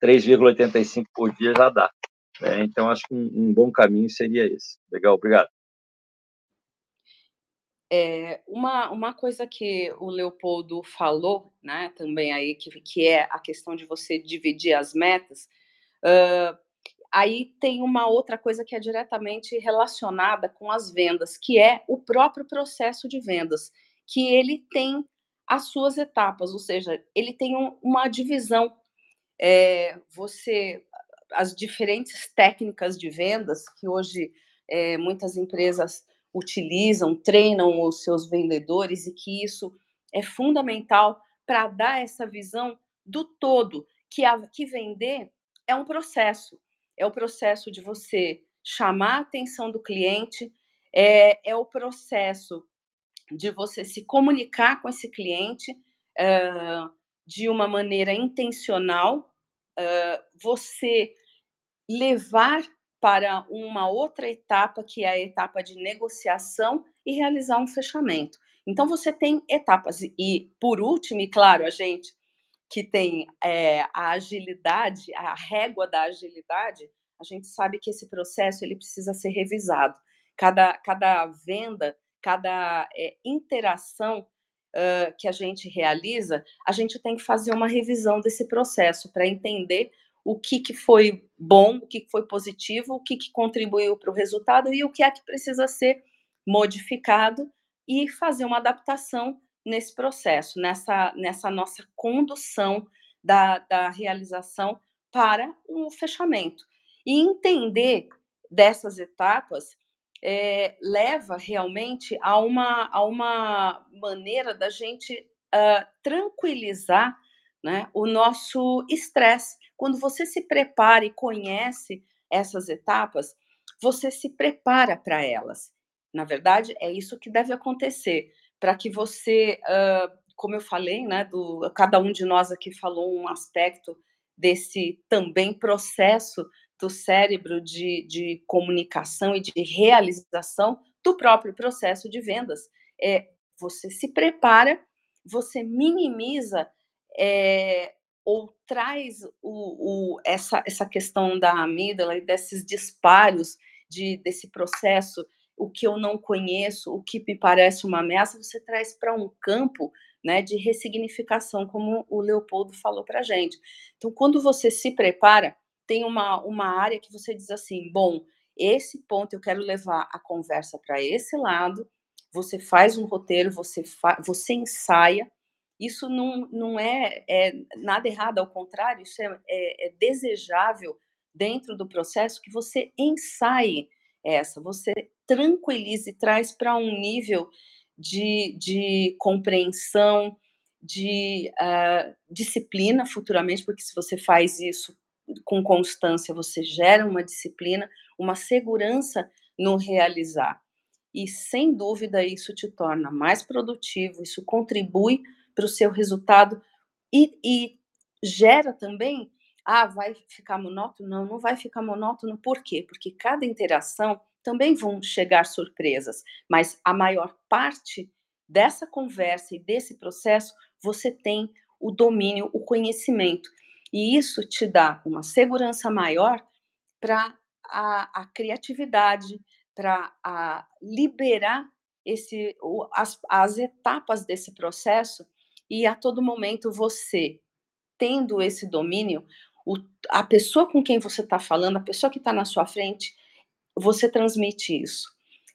3,85 por dia já dá. Né? Então, acho que um, um, bom caminho seria esse. Legal, obrigado. É, uma, uma coisa que o Leopoldo falou, né, também aí, que, que é a questão de você dividir as metas, uh, aí tem uma outra coisa que é diretamente relacionada com as vendas, que é o próprio processo de vendas, que ele tem as suas etapas, ou seja, ele tem um, uma divisão. É, você, as diferentes técnicas de vendas que hoje é, muitas empresas utilizam, treinam os seus vendedores e que isso é fundamental para dar essa visão do todo, que, a, que vender é um processo. É o processo de você chamar a atenção do cliente, é, é o processo de você se comunicar com esse cliente uh, de uma maneira intencional, uh, você levar para uma outra etapa, que é a etapa de negociação e realizar um fechamento. Então, você tem etapas. E, por último, e claro, a gente que tem é, a agilidade, a régua da agilidade, a gente sabe que esse processo ele precisa ser revisado. Cada, cada venda, cada é, interação uh, que a gente realiza, a gente tem que fazer uma revisão desse processo para entender o que, que foi bom, o que, foi positivo, o que, que contribuiu para o resultado e o que é que precisa ser modificado e fazer uma adaptação nesse processo, nessa, nessa nossa condução da, da realização para o fechamento. E entender dessas etapas é, leva realmente a uma, a uma maneira da gente uh, tranquilizar né, o nosso estresse. Quando você se prepara e conhece essas etapas, você se prepara para elas. Na verdade, é isso que deve acontecer para que você, uh, como eu falei, né, do, cada um de nós aqui falou um aspecto desse também processo do cérebro de, de comunicação e de realização do próprio processo de vendas. É, você se prepara, você minimiza é, ou traz o, o, essa, essa questão da amígdala e desses disparos de, desse processo, o que eu não conheço, o que me parece uma ameaça, você traz para um campo né, de ressignificação, como o Leopoldo falou para a gente. Então, quando você se prepara, tem uma, uma área que você diz assim: bom, esse ponto eu quero levar a conversa para esse lado. Você faz um roteiro, você, fa você ensaia. Isso não, não é, é nada errado, ao contrário, isso é, é, é desejável dentro do processo que você ensaie essa, você tranquilize, traz para um nível de, de compreensão, de uh, disciplina futuramente, porque se você faz isso com constância, você gera uma disciplina, uma segurança no realizar. E sem dúvida isso te torna mais produtivo, isso contribui para o seu resultado e, e gera também. Ah, vai ficar monótono? Não, não vai ficar monótono. Por quê? Porque cada interação também vão chegar surpresas, mas a maior parte dessa conversa e desse processo você tem o domínio, o conhecimento. E isso te dá uma segurança maior para a, a, criatividade, para liberar esse, as, as etapas desse processo e a todo momento você, tendo esse domínio, o, a pessoa com quem você está falando, a pessoa que está na sua frente, você transmite isso.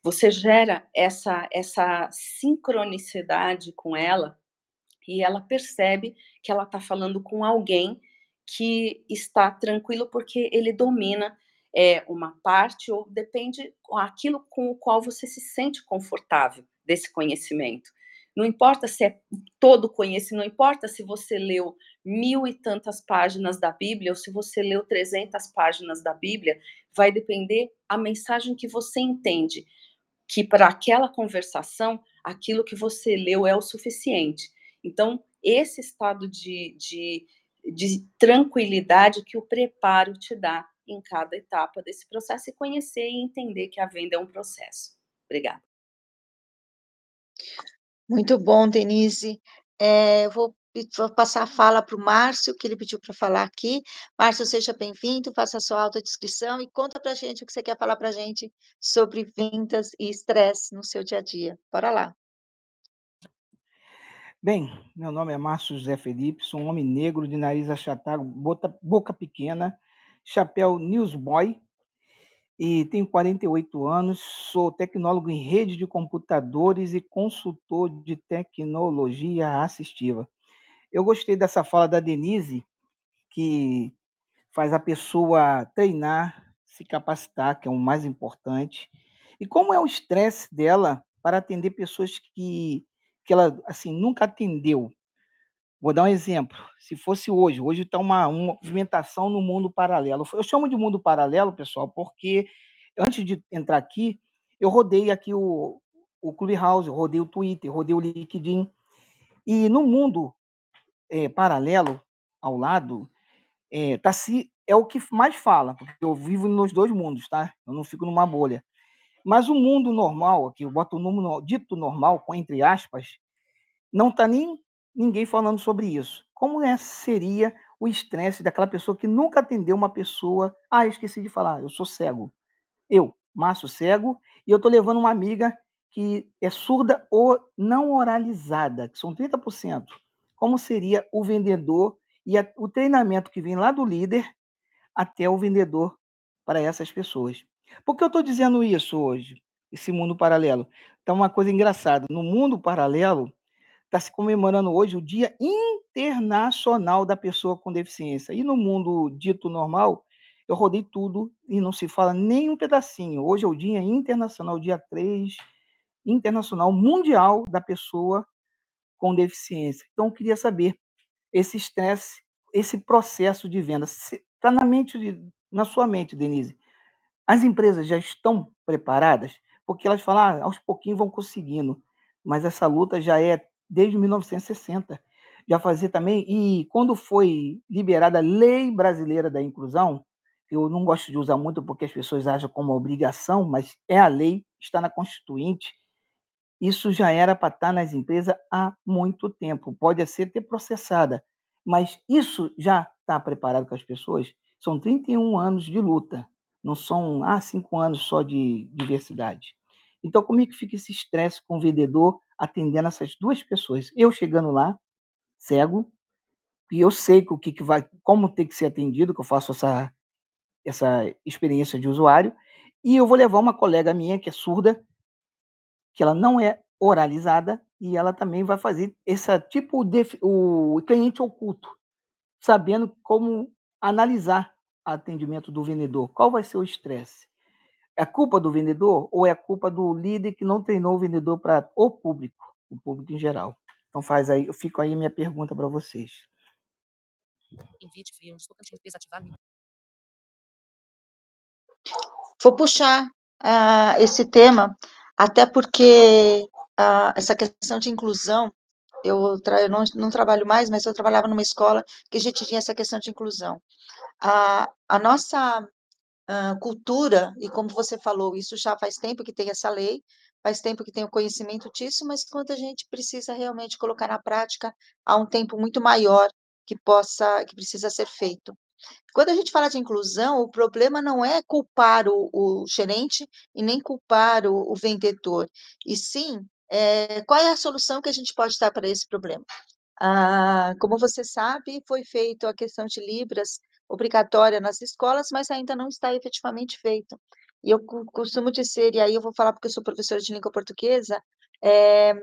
Você gera essa, essa sincronicidade com ela e ela percebe que ela está falando com alguém que está tranquilo porque ele domina é, uma parte ou depende aquilo com o qual você se sente confortável desse conhecimento. Não importa se é todo conhecimento, não importa se você leu mil e tantas páginas da Bíblia ou se você leu 300 páginas da Bíblia, vai depender a mensagem que você entende, que para aquela conversação, aquilo que você leu é o suficiente. Então, esse estado de, de, de tranquilidade que o preparo te dá em cada etapa desse processo e conhecer e entender que a venda é um processo. Obrigada. Muito bom, Denise. É, vou, vou, passar a fala para o Márcio, que ele pediu para falar aqui. Márcio, seja bem-vindo, faça a sua autodescrição e conta para a gente o que você quer falar para a gente sobre vendas e estresse no seu dia a dia. Bora lá. Bem, meu nome é Márcio José Felipe, sou um homem negro de nariz achatado, boca pequena, chapéu newsboy, e tenho 48 anos, sou tecnólogo em rede de computadores e consultor de tecnologia assistiva. Eu gostei dessa fala da Denise, que faz a pessoa treinar, se capacitar, que é o mais importante. E como é o estresse dela para atender pessoas que, que ela assim nunca atendeu. Vou dar um exemplo. Se fosse hoje, hoje está uma, uma movimentação no mundo paralelo. Eu chamo de mundo paralelo, pessoal, porque antes de entrar aqui, eu rodei aqui o, o Clubhouse, rodei o Twitter, rodei o LinkedIn. E no mundo é, paralelo, ao lado, é, tá se, é o que mais fala, porque eu vivo nos dois mundos, tá? Eu não fico numa bolha. Mas o mundo normal, aqui eu boto o número dito normal, com entre aspas, não está nem ninguém falando sobre isso. Como é, seria o estresse daquela pessoa que nunca atendeu uma pessoa? Ah, esqueci de falar, eu sou cego. Eu, Márcio Cego, e eu estou levando uma amiga que é surda ou não oralizada, que são 30%. Como seria o vendedor e a, o treinamento que vem lá do líder até o vendedor para essas pessoas? Por que eu estou dizendo isso hoje, esse mundo paralelo? Então, uma coisa engraçada: no mundo paralelo, está se comemorando hoje o Dia Internacional da Pessoa com Deficiência. E no mundo dito normal, eu rodei tudo e não se fala nem um pedacinho. Hoje é o Dia Internacional, dia 3, Internacional Mundial da Pessoa com Deficiência. Então, eu queria saber esse estresse, esse processo de venda. Está na mente, na sua mente, Denise. As empresas já estão preparadas? Porque elas falam, ah, aos pouquinhos vão conseguindo. Mas essa luta já é desde 1960. Já fazia também, e quando foi liberada a Lei Brasileira da Inclusão, eu não gosto de usar muito porque as pessoas acham como obrigação, mas é a lei, está na Constituinte, isso já era para estar nas empresas há muito tempo. Pode ser ter processada, mas isso já está preparado com as pessoas? São 31 anos de luta, não são ah, cinco anos só de diversidade. Então, como é que fica esse estresse com o vendedor atendendo essas duas pessoas? Eu chegando lá, cego, e eu sei o que, que vai, como tem que ser atendido, que eu faço essa, essa experiência de usuário, e eu vou levar uma colega minha que é surda, que ela não é oralizada, e ela também vai fazer esse tipo de o cliente oculto, sabendo como analisar o atendimento do vendedor. Qual vai ser o estresse? É culpa do vendedor ou é culpa do líder que não treinou o vendedor para o público, o público em geral? Então faz aí, eu fico aí minha pergunta para vocês. Vou puxar uh, esse tema, até porque uh, essa questão de inclusão, eu, eu não, não, trabalho mais, mas eu trabalhava numa escola que a gente tinha essa questão de inclusão. Uh, a nossa cultura, e como você falou, isso já faz tempo que tem essa lei, faz tempo que tem o conhecimento disso, mas quando a gente precisa realmente colocar na prática, há um tempo muito maior que possa, que precisa ser feito. Quando a gente fala de inclusão, o problema não é culpar o, o gerente e nem culpar o, o vendedor, e sim é, qual é a solução que a gente pode dar para esse problema. Ah, como você sabe, foi feita a questão de Libras obrigatória nas escolas, mas ainda não está efetivamente feito. E eu costumo dizer, e aí eu vou falar porque eu sou professora de língua portuguesa, é,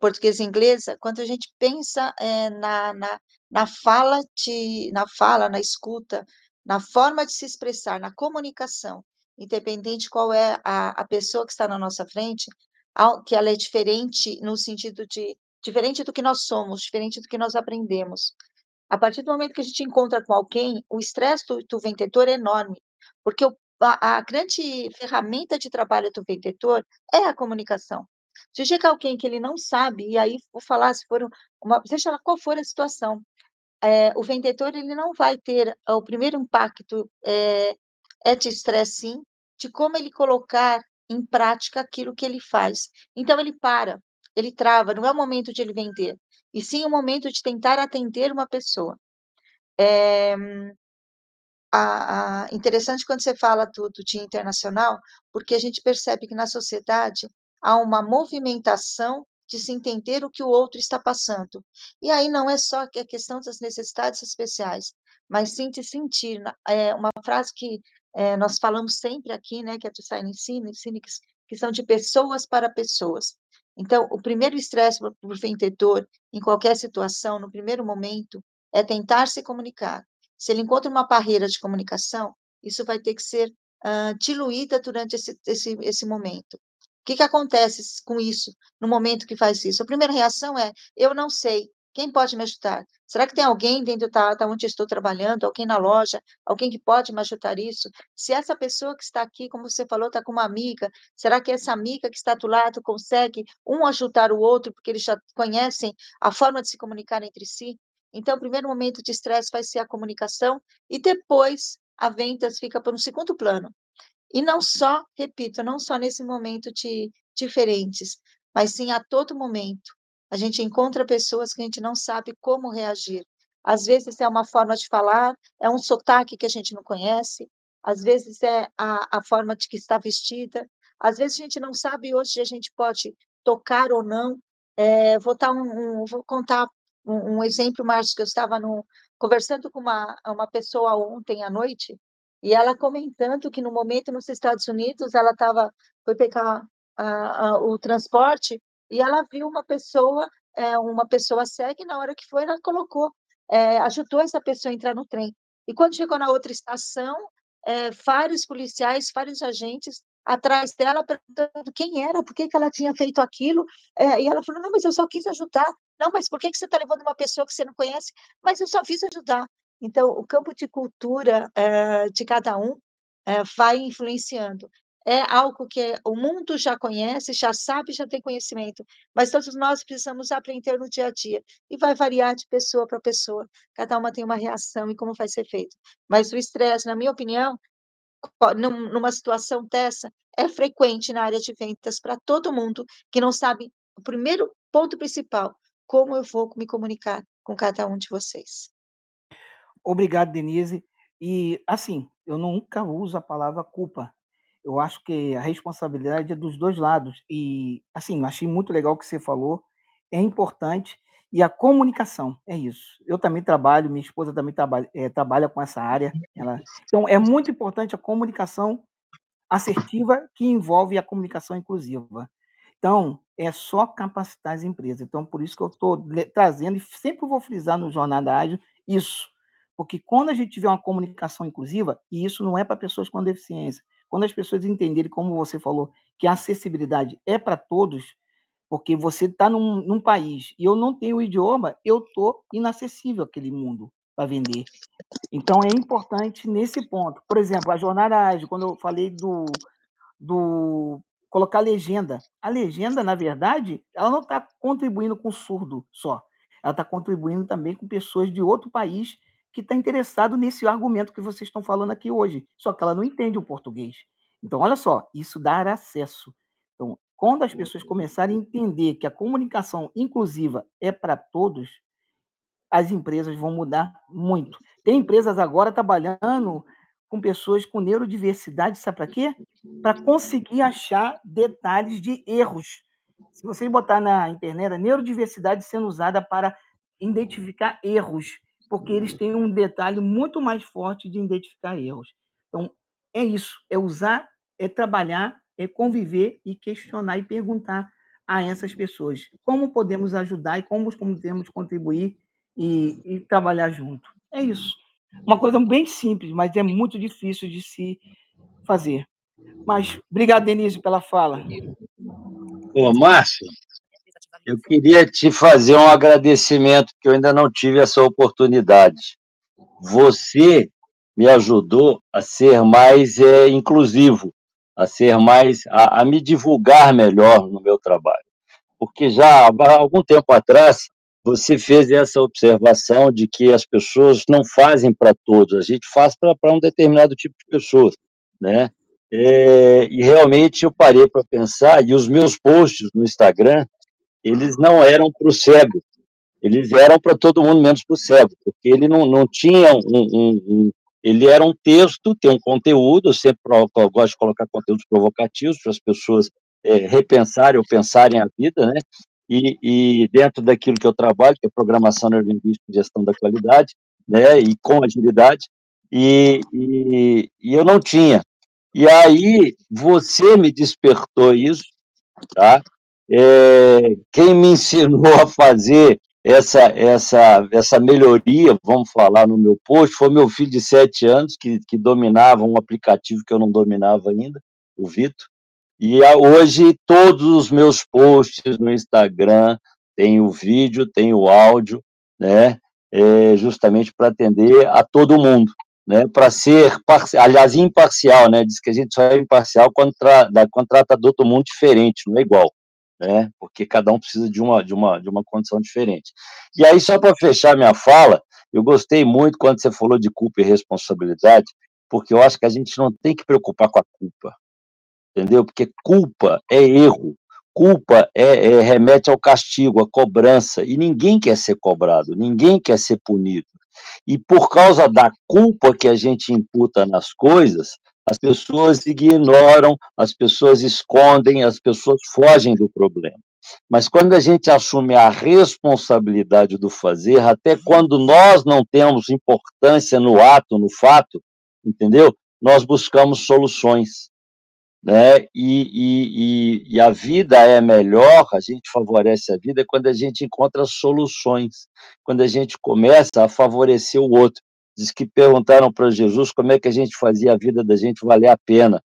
português e inglesa, quando a gente pensa é, na, na, na fala, de, na fala, na escuta, na forma de se expressar, na comunicação, independente qual é a, a pessoa que está na nossa frente, que ela é diferente no sentido de diferente do que nós somos, diferente do que nós aprendemos. A partir do momento que a gente encontra com alguém, o estresse do, do vendedor é enorme, porque o, a, a, grande ferramenta de trabalho do vendedor é a comunicação. Se chega alguém que ele não sabe, e aí vou falar se for uma, seja lá qual for a situação, é, o vendedor ele não vai ter o primeiro impacto é, é de estresse sim, de como ele colocar em prática aquilo que ele faz. Então ele para, ele trava, não é o momento de ele vender, e sim o momento de tentar atender uma pessoa. É, a, a, interessante quando você fala do, do Dia Internacional, porque a gente percebe que na sociedade há uma movimentação de se entender o que o outro está passando. E aí não é só a questão das necessidades especiais, mas sim de sentir. É uma frase que é, nós falamos sempre aqui, né, que é do Sign Ensine, que são de pessoas para pessoas. Então, o primeiro estresse para o vendedor, em qualquer situação, no primeiro momento, é tentar se comunicar. Se ele encontra uma barreira de comunicação, isso vai ter que ser uh, diluída durante esse, esse, esse momento. O que, que acontece com isso, no momento que faz isso? A primeira reação é: eu não sei, quem pode me ajudar? Será que tem alguém dentro da, da onde estou trabalhando, alguém na loja, alguém que pode me ajudar isso? Se essa pessoa que está aqui, como você falou, está com uma amiga, será que essa amiga que está do lado consegue um ajudar o outro, porque eles já conhecem a forma de se comunicar entre si? Então, o primeiro momento de estresse vai ser a comunicação e depois a vendas fica para um segundo plano. E não só, repito, não só nesse momento de diferentes, mas sim a todo momento. A gente encontra pessoas que a gente não sabe como reagir. Às vezes é uma forma de falar, é um sotaque que a gente não conhece, às vezes é a, a forma de que está vestida, às vezes a gente não sabe hoje a gente pode tocar ou não. É, vou, um, um, vou, contar um, um, exemplo, Márcio, que eu estava no, conversando com uma, uma pessoa ontem à noite, e ela comentando que no momento nos Estados Unidos ela estava foi pegar o transporte e ela viu uma pessoa, é, uma pessoa cega, e na hora que foi, ela colocou, é, ajudou essa pessoa a entrar no trem. E quando chegou na outra estação, é, vários policiais, vários agentes atrás dela perguntando quem era, por que, que ela tinha feito aquilo, é, e ela falou, não, mas eu só quis ajudar. Não, mas por que, que você está levando uma pessoa que você não conhece? Mas eu só quis ajudar. Então, o campo de cultura é, de cada um é, vai influenciando é algo que o mundo já conhece, já sabe, já tem conhecimento, mas todos nós precisamos aprender no dia a dia, e vai variar de pessoa para pessoa, cada uma tem uma reação e como vai ser feito. Mas o estresse, na minha opinião, numa situação dessa, é frequente na área de vendas para todo mundo que não sabe o primeiro ponto principal, como eu vou me comunicar com cada um de vocês. Obrigado, Denise. E, assim, eu nunca uso a palavra culpa. Eu acho que a responsabilidade é dos dois lados. E, assim, achei muito legal o que você falou. É importante. E a comunicação, é isso. Eu também trabalho, minha esposa também trabalha, é, trabalha com essa área. Ela... Então, é muito importante a comunicação assertiva que envolve a comunicação inclusiva. Então, é só capacitar as empresas. Então, por isso que eu estou trazendo, e sempre vou frisar no Jornada Ágil, isso. Porque quando a gente tiver uma comunicação inclusiva, e isso não é para pessoas com deficiência, quando as pessoas entenderem, como você falou, que a acessibilidade é para todos, porque você está num, num, país e eu não tenho o idioma, eu estou inacessível àquele mundo para vender. Então, é importante nesse ponto. Por exemplo, a jornada ágil, quando eu falei do, do colocar legenda. A legenda, na verdade, ela não está contribuindo com surdo só. Ela está contribuindo também com pessoas de outro país que está interessado nesse argumento que vocês estão falando aqui hoje. Só que ela não entende o português. Então, olha só, isso dá acesso. Então, quando as pessoas começarem a entender que a comunicação inclusiva é para todos, as empresas vão mudar muito. Tem empresas agora trabalhando com pessoas com neurodiversidade, sabe para quê? Para conseguir achar detalhes de erros. Se vocês botar na internet, a neurodiversidade sendo usada para identificar erros, porque eles têm um detalhe muito mais forte de identificar erros. Então, é isso, é usar, é trabalhar, é conviver e questionar e perguntar a essas pessoas como podemos ajudar e como podemos contribuir e, e trabalhar junto. É isso. Uma coisa bem simples, mas é muito difícil de se fazer. Mas obrigado, Denise, pela fala. Ô, Márcio, eu queria te fazer um agradecimento, que eu ainda não tive essa oportunidade. Você me ajudou a ser mais é, inclusivo, a ser mais, a, a me divulgar melhor no meu trabalho. Porque já há algum tempo atrás, você fez essa observação de que as pessoas não fazem para todos, a gente faz para um determinado tipo de pessoas, né? É, e realmente eu parei para pensar, e os meus posts no Instagram, eles não eram para o cego, eles eram para todo mundo, menos para o cego, porque ele não, não tinha um, um, um, Ele era um texto, tem um conteúdo, eu sempre eu gosto de colocar conteúdos provocativos para as pessoas é, repensarem ou pensarem a vida, né? e, e, dentro daquilo que eu trabalho, que é programação neurolinguística e gestão da qualidade, né, e com agilidade, e, e, e, eu não tinha. E aí você me despertou isso, tá? É, quem me ensinou a fazer essa, essa, essa melhoria, vamos falar no meu post, foi meu filho de sete anos, que, que dominava um aplicativo que eu não dominava ainda, o Vitor, e hoje todos os meus posts no Instagram têm o vídeo, tem o áudio, né? É justamente para atender a todo mundo, né? Para ser, aliás, imparcial, né? Diz que a gente só é imparcial quando, tra... quando trata de todo mundo diferente, não é igual, né? Porque cada um precisa de uma, de uma, de uma condição diferente. E aí, só para fechar minha fala, eu gostei muito quando você falou de culpa e responsabilidade, porque eu acho que a gente não tem que preocupar com a culpa entendeu? Porque culpa é erro, culpa é, é, remete ao castigo, à cobrança, e ninguém quer ser cobrado, ninguém quer ser punido. E por causa da culpa que a gente imputa nas coisas, as pessoas ignoram, as pessoas escondem, as pessoas fogem do problema. Mas quando a gente assume a responsabilidade do fazer, até quando nós não temos importância no ato, no fato, entendeu? Nós buscamos soluções né? E, e, e, a vida é melhor, a gente favorece a vida quando a gente encontra soluções, quando a gente começa a favorecer o outro. Diz que perguntaram para Jesus como é que a gente fazia a vida da gente valer a pena.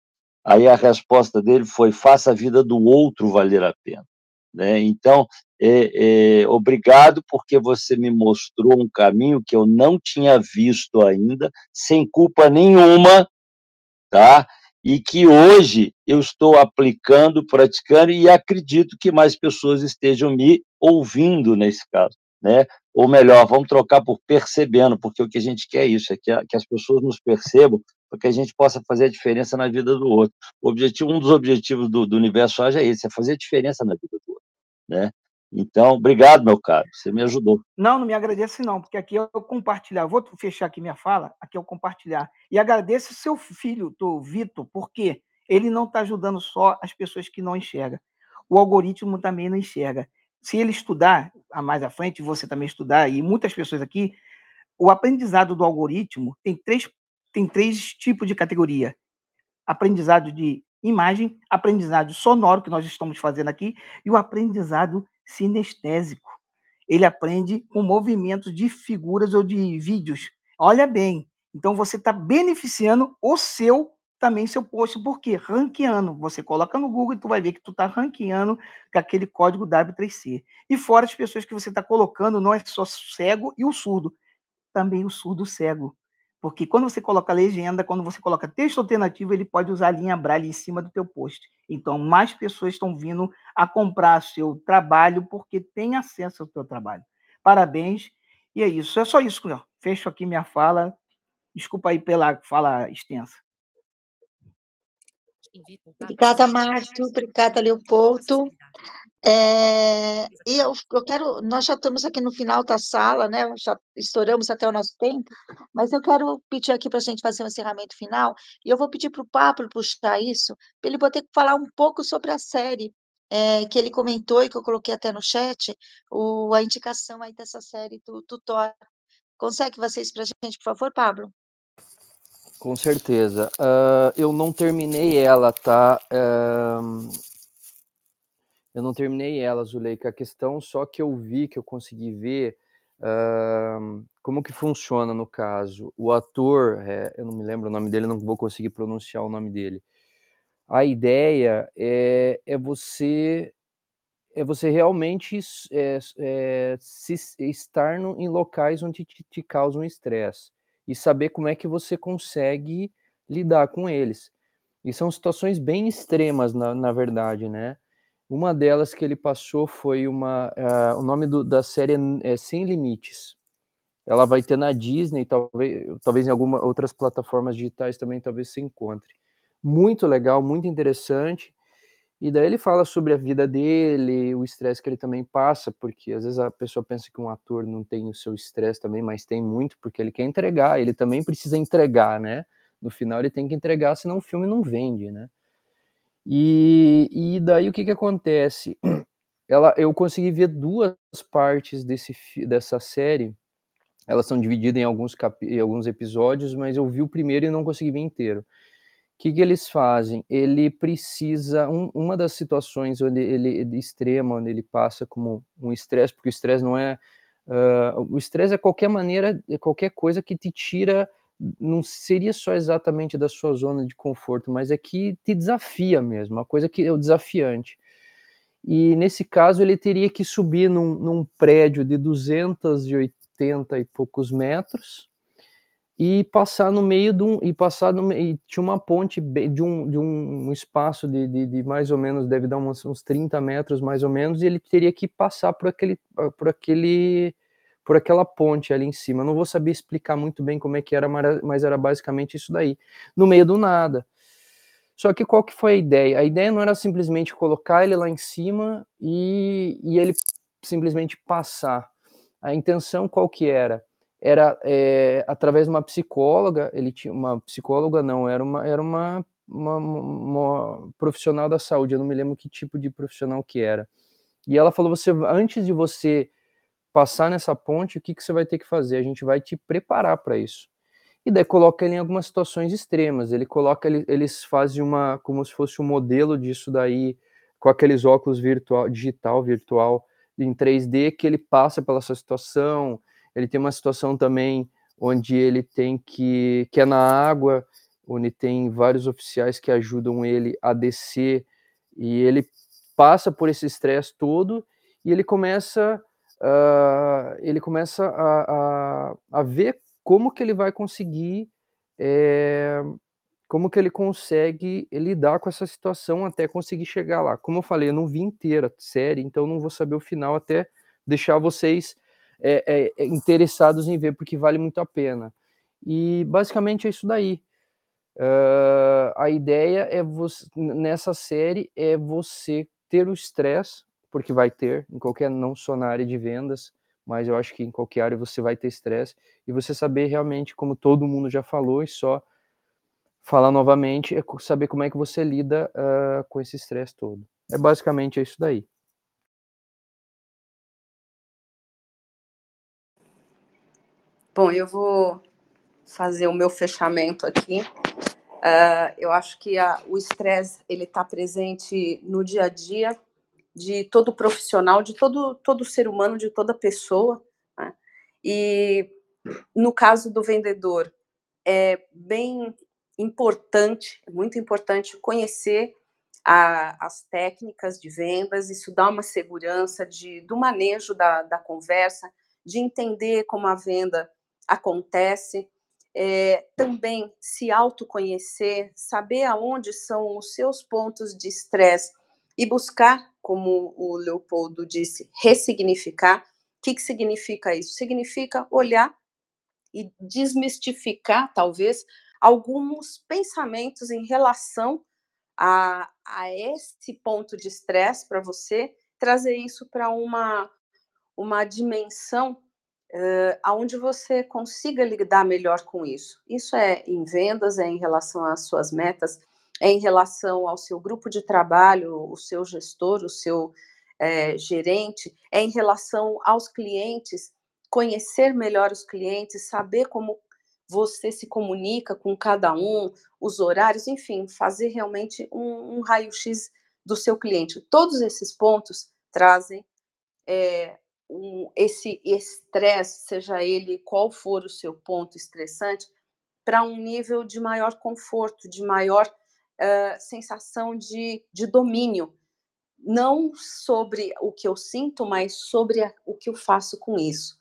Aí a resposta dele foi: faça a vida do outro valer a pena. Né? Então, é, é, obrigado porque você me mostrou um caminho que eu não tinha visto ainda, sem culpa nenhuma, tá? e que hoje eu estou aplicando, praticando e acredito que mais pessoas estejam me ouvindo nesse caso, né? Ou melhor, vamos trocar por percebendo, porque o que a gente quer é isso, é que, a, que as pessoas nos percebam para que a gente possa fazer a diferença na vida do outro. O objetivo, um dos objetivos do, do Universo Ágil é esse, é fazer a diferença na vida do outro, né? Então, obrigado, meu caro, você me ajudou. Não, não me agradece não, porque aqui eu compartilhar, vou fechar aqui minha fala, aqui eu compartilhar. E agradeço seu filho, do Vitor, porque ele não está ajudando só as pessoas que não enxergam. O algoritmo também não enxerga. Se ele estudar, a mais à frente, você também estudar, e muitas pessoas aqui, o aprendizado do algoritmo tem três, tem três tipos de categoria. Aprendizado de imagem, aprendizado sonoro, que nós estamos fazendo aqui, e o aprendizado sinestésico. Ele aprende com movimentos de figuras ou de vídeos. Olha bem, então você está beneficiando o seu também seu post, por quê? Ranqueando. Você coloca no Google e tu vai ver que tu está ranqueando com aquele código W3C. E fora as pessoas que você está colocando, não é só cego e o surdo, também o surdo cego. Porque quando você coloca legenda, quando você coloca texto alternativo, ele pode usar a linha braille em cima do teu post. Então, mais pessoas estão vindo a comprar seu trabalho porque tem acesso ao teu trabalho. Parabéns. E é isso. É só isso, Cunhão. Fecho aqui minha fala. Desculpa aí pela fala extensa. Obrigada, Márcio. Obrigada, Leopoldo. É, e eu, eu quero, nós já estamos aqui no final da sala, né? Já estouramos até o nosso tempo, mas eu quero pedir aqui para a gente fazer um encerramento final, e eu vou pedir para o Pablo puxar isso, para ele poder falar um pouco sobre a série é, que ele comentou e que eu coloquei até no chat, o, a indicação aí dessa série do Tutor. Consegue vocês para a gente, por favor, Pablo? Com certeza. Uh, eu não terminei ela, tá? Uh, eu não terminei ela, Zuleika. A questão só que eu vi, que eu consegui ver, uh, como que funciona no caso. O ator, é, eu não me lembro o nome dele, não vou conseguir pronunciar o nome dele. A ideia é, é você é você realmente é, é, se, estar no, em locais onde te, te causam estresse e saber como é que você consegue lidar com eles. E são situações bem extremas, na, na verdade, né? Uma delas que ele passou foi uma. Uh, o nome do, da série é, Sem Limites. Ela vai ter na Disney, talvez, talvez em algumas outras plataformas digitais também, talvez se encontre. Muito legal, muito interessante. E daí ele fala sobre a vida dele, o estresse que ele também passa, porque às vezes a pessoa pensa que um ator não tem o seu estresse também, mas tem muito, porque ele quer entregar, ele também precisa entregar, né? No final ele tem que entregar, senão o filme não vende, né? E, e daí o que, que acontece? <clears throat> Ela, eu consegui ver duas partes desse, dessa série. Elas são divididas em alguns, cap, em alguns episódios, mas eu vi o primeiro e não consegui ver inteiro. Que, que eles fazem? Ele precisa. Um, uma das situações onde ele de extrema, onde ele passa como um estresse, porque o estresse não é. Uh, o estresse é qualquer maneira, é qualquer coisa que te tira não seria só exatamente da sua zona de conforto, mas é que te desafia mesmo, uma coisa que é o desafiante. E nesse caso ele teria que subir num, num prédio de 280 e poucos metros e passar no meio de um e passar no tinha uma ponte de um, de um espaço de, de, de mais ou menos deve dar uns, uns 30 metros mais ou menos e ele teria que passar por aquele por aquele por aquela ponte ali em cima. Eu não vou saber explicar muito bem como é que era, mas era basicamente isso daí, no meio do nada. Só que qual que foi a ideia? A ideia não era simplesmente colocar ele lá em cima e, e ele simplesmente passar. A intenção qual que era? Era é, através de uma psicóloga, ele tinha uma psicóloga, não, era uma, era uma, uma, uma profissional da saúde, eu não me lembro que tipo de profissional que era. E ela falou: você, antes de você passar nessa ponte, o que, que você vai ter que fazer? A gente vai te preparar para isso. E daí coloca ele em algumas situações extremas. Ele coloca, ele, eles fazem uma, como se fosse um modelo disso daí, com aqueles óculos virtual, digital, virtual, em 3D, que ele passa pela sua situação. Ele tem uma situação também onde ele tem que, que é na água, onde tem vários oficiais que ajudam ele a descer, e ele passa por esse estresse todo, e ele começa uh, ele começa a, a, a, ver como que ele vai conseguir, é, como que ele consegue lidar com essa situação até conseguir chegar lá. Como eu falei, eu não vi inteira a série, então não vou saber o final até deixar vocês é, é, interessados em ver, porque vale muito a pena. E basicamente é isso daí. uh, a ideia é você, nessa série é você ter o estresse, porque vai ter, em qualquer, não só na área de vendas, mas eu acho que em qualquer área você vai ter estresse, e você saber realmente, como todo mundo já falou, e só falar novamente, é saber como é que você lida uh, com esse estresse todo. É basicamente isso daí. Bom, eu vou fazer o meu fechamento aqui. Uh, eu acho que a, o estresse ele está presente no dia a dia de todo profissional, de todo todo ser humano, de toda pessoa. Né? E no caso do vendedor é bem importante, muito importante conhecer a, as técnicas de vendas. Isso dá uma segurança de do manejo da, da conversa, de entender como a venda acontece é, também se autoconhecer, saber aonde são os seus pontos de estresse e buscar, como o Leopoldo disse, ressignificar. O que, que significa isso? Significa olhar e desmistificar, talvez, alguns pensamentos em relação a, a esse ponto de estresse para você, trazer isso para uma, uma dimensão uh, aonde você consiga lidar melhor com isso. Isso é em vendas, é em relação às suas metas, é em relação ao seu grupo de trabalho, o seu gestor, o seu é, gerente, é em relação aos clientes, conhecer melhor os clientes, saber como você se comunica com cada um, os horários, enfim, fazer realmente um, um raio-x do seu cliente. Todos esses pontos trazem é, um, esse estresse, seja ele qual for o seu ponto estressante, para um nível de maior conforto, de maior uh, sensação de, de domínio, não sobre o que eu sinto, mas sobre a, o que eu faço com isso.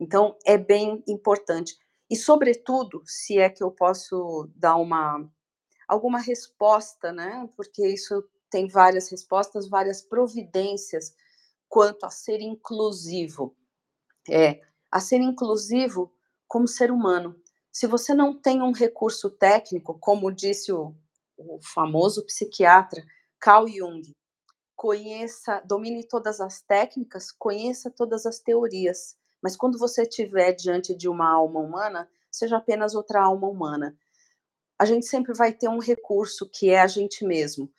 Então, é bem importante. E, sobretudo, se é que eu posso dar uma alguma resposta, né? Porque isso tem várias respostas, várias providências quanto a ser inclusivo. É, a ser inclusivo como ser humano. Se você não tem um recurso técnico, como disse o, o famoso psiquiatra Carl Jung, conheça, domine todas as técnicas, conheça todas as teorias. Mas quando você estiver diante de uma alma humana, seja apenas outra alma humana. A gente sempre vai ter um recurso que é a gente mesmo.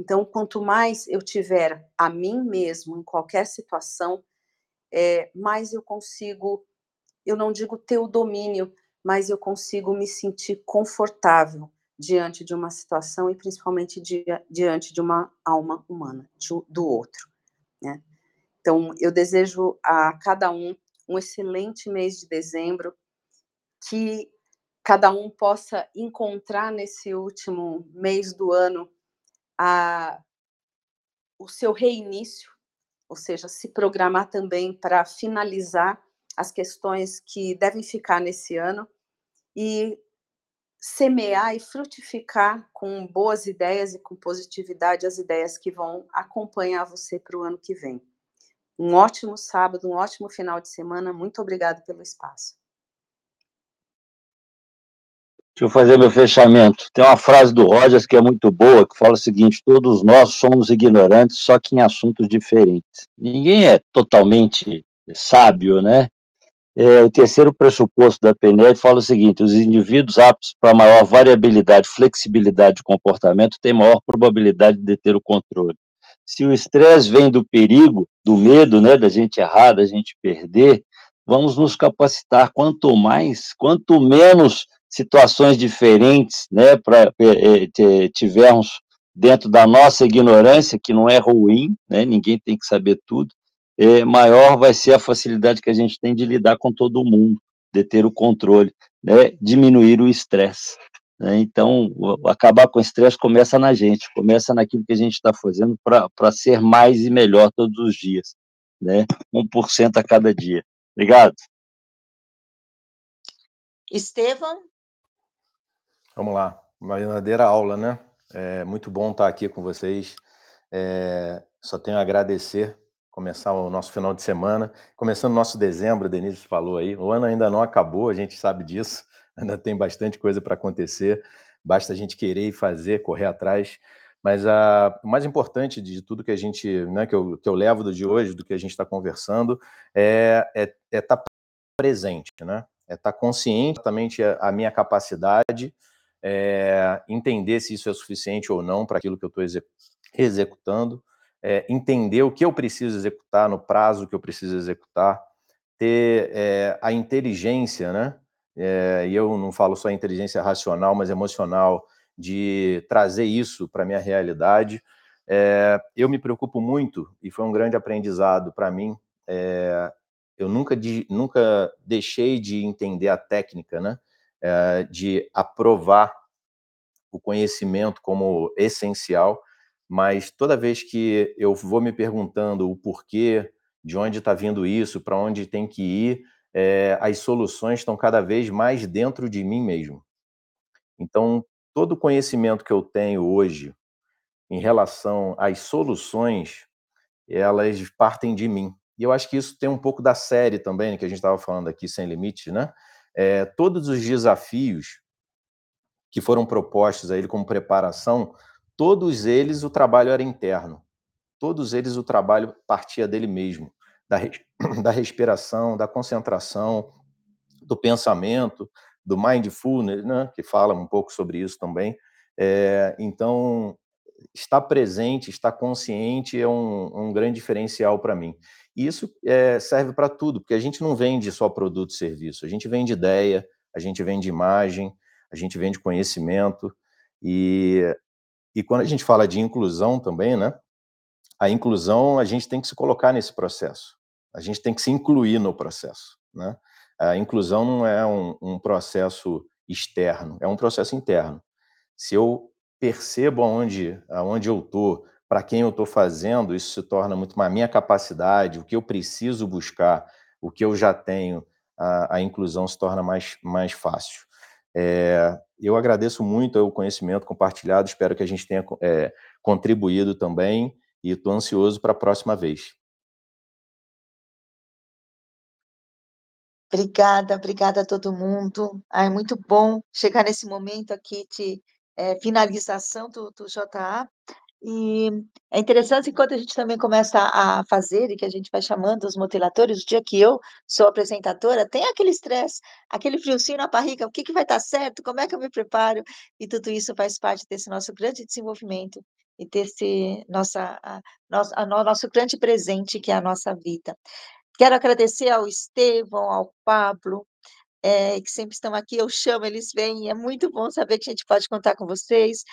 Então, quanto mais eu tiver a mim mesmo em qualquer situação, é, mais eu consigo, eu não digo ter o domínio, mas eu consigo me sentir confortável diante de uma situação e principalmente di, diante de uma alma humana, de, do outro. Né? Então, eu desejo a cada um um excelente mês de dezembro, que cada um possa encontrar nesse último mês do ano a, o seu reinício, ou seja, se programar também para finalizar as questões que devem ficar nesse ano e semear e frutificar com boas ideias e com positividade as ideias que vão acompanhar você para o ano que vem. Um ótimo sábado, um ótimo final de semana. Muito obrigada pelo espaço. Deixa eu fazer meu fechamento. Tem uma frase do Rogers que é muito boa, que fala o seguinte: todos nós somos ignorantes, só que em assuntos diferentes. Ninguém é totalmente sábio, né? É, o terceiro pressuposto da PNL fala o seguinte: os indivíduos aptos para maior variabilidade, flexibilidade de comportamento têm maior probabilidade de ter o controle. Se o estresse vem do perigo, do medo, né, da gente errar, da gente perder, vamos nos capacitar. Quanto mais, quanto menos situações diferentes, né, para é, é, tivermos dentro da nossa ignorância, que não é ruim, né, ninguém tem que saber tudo, é, maior vai ser a facilidade que a gente tem de lidar com todo mundo, de ter o controle, né, diminuir o estresse. Né, então, acabar com o estresse começa na gente, começa naquilo que a gente está fazendo para ser mais e melhor todos os dias, né, 1% a cada dia. Obrigado. Estevão? Vamos lá, uma verdadeira aula, né? É muito bom estar aqui com vocês. É, só tenho a agradecer, começar o nosso final de semana, começando o nosso dezembro, a Denise falou aí, o ano ainda não acabou, a gente sabe disso, <laughs> ainda tem bastante coisa para acontecer, basta a gente querer e fazer, correr atrás. Mas a, o mais importante de tudo que a gente, né, que eu, que eu levo do de hoje, do que a gente está conversando, é estar é, é tá presente, né? É estar tá consciente exatamente a minha capacidade, é, entender se isso é suficiente ou não para aquilo que eu estou executando, é, entender o que eu preciso executar no prazo que eu preciso executar, ter é, a inteligência, né? E eu não falo só inteligência racional, mas emocional, de trazer isso para a minha realidade. Eu me preocupo muito, e foi um grande aprendizado para mim. Eu nunca, de, nunca deixei de entender a técnica, né? É, de aprovar o conhecimento como essencial, mas toda vez que eu vou me perguntando o porquê, de onde está vindo isso, para onde tem que ir, é, as soluções estão cada vez mais dentro de mim mesmo. Então, todo o conhecimento que eu tenho hoje em relação às soluções, elas partem de mim. E eu acho que isso tem um pouco da série também, que a gente estava falando aqui, Sem Limites, né? É, todos os desafios que foram propostos a ele como preparação, todos eles o trabalho era interno. Todos eles o trabalho partia dele mesmo, da, <clears throat> da respiração, da concentração, do pensamento, do mindfulness, né, que fala um pouco sobre isso também. É, então, estar presente, estar consciente é um, um grande diferencial para mim. E isso é, serve para tudo, porque a gente não vende só produto e serviço, a gente vende ideia, a gente vende imagem, a gente vende conhecimento. E, e quando a gente fala de inclusão também, né? A inclusão, a gente tem que se colocar nesse processo. A gente tem que se incluir no processo, né? A inclusão não é um, um processo externo, é um processo interno. Se eu percebo aonde, aonde eu estou, para quem eu estou fazendo, isso se torna muito mais a minha capacidade, o que eu preciso buscar, o que eu já tenho, a, a inclusão se torna mais, mais fácil. É, eu agradeço muito o conhecimento compartilhado, espero que a gente tenha é, contribuído também e estou ansioso para a próxima vez. Obrigada, obrigada a todo mundo. Ah, é muito bom chegar nesse momento aqui de é, finalização do, do JA. E é interessante enquanto a gente também começa a fazer e que a gente vai chamando os motiladores, o dia que eu sou apresentadora, tem aquele estresse, aquele friozinho na barriga, o que, que vai estar certo, como é que eu me preparo, e tudo isso faz parte desse nosso grande desenvolvimento e desse nossa, a, nosso, a, nosso grande presente que é a nossa vida. Quero agradecer ao Estevão, ao Pablo, é, que sempre estão aqui, eu chamo, eles vêm, é muito bom saber que a gente pode contar com vocês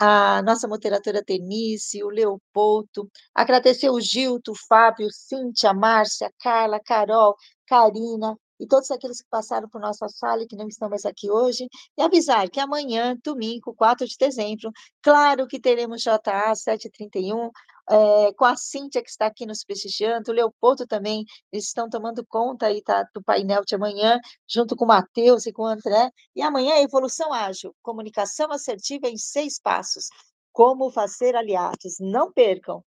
a nossa moderadora Denise, o Leopoldo, agradecer o Gilto, o Fábio, Cíntia, Márcia, Carla, Carol, Karina e todos aqueles que passaram por nossa sala e que não estão mais aqui hoje, e avisar que amanhã, domingo, 4 de dezembro, claro que teremos JA 731, é, com a Cíntia, que está aqui nos prestigiando, o Leopoldo também, eles estão tomando conta aí tá, do painel de amanhã, junto com o Matheus e com o André. E amanhã é Evolução Ágil, comunicação assertiva em seis passos. Como fazer aliados. Não percam.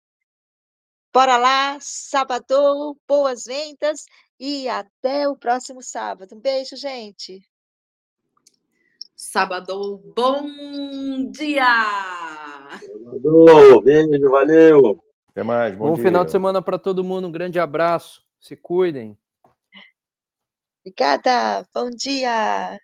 Bora lá, sábado, boas vendas e até o próximo sábado. Um beijo, gente. Sábado, bom dia! Sábado, beijo, valeu! Até mais, bom, bom final de semana para todo mundo, um grande abraço, se cuidem. Obrigada, bom dia!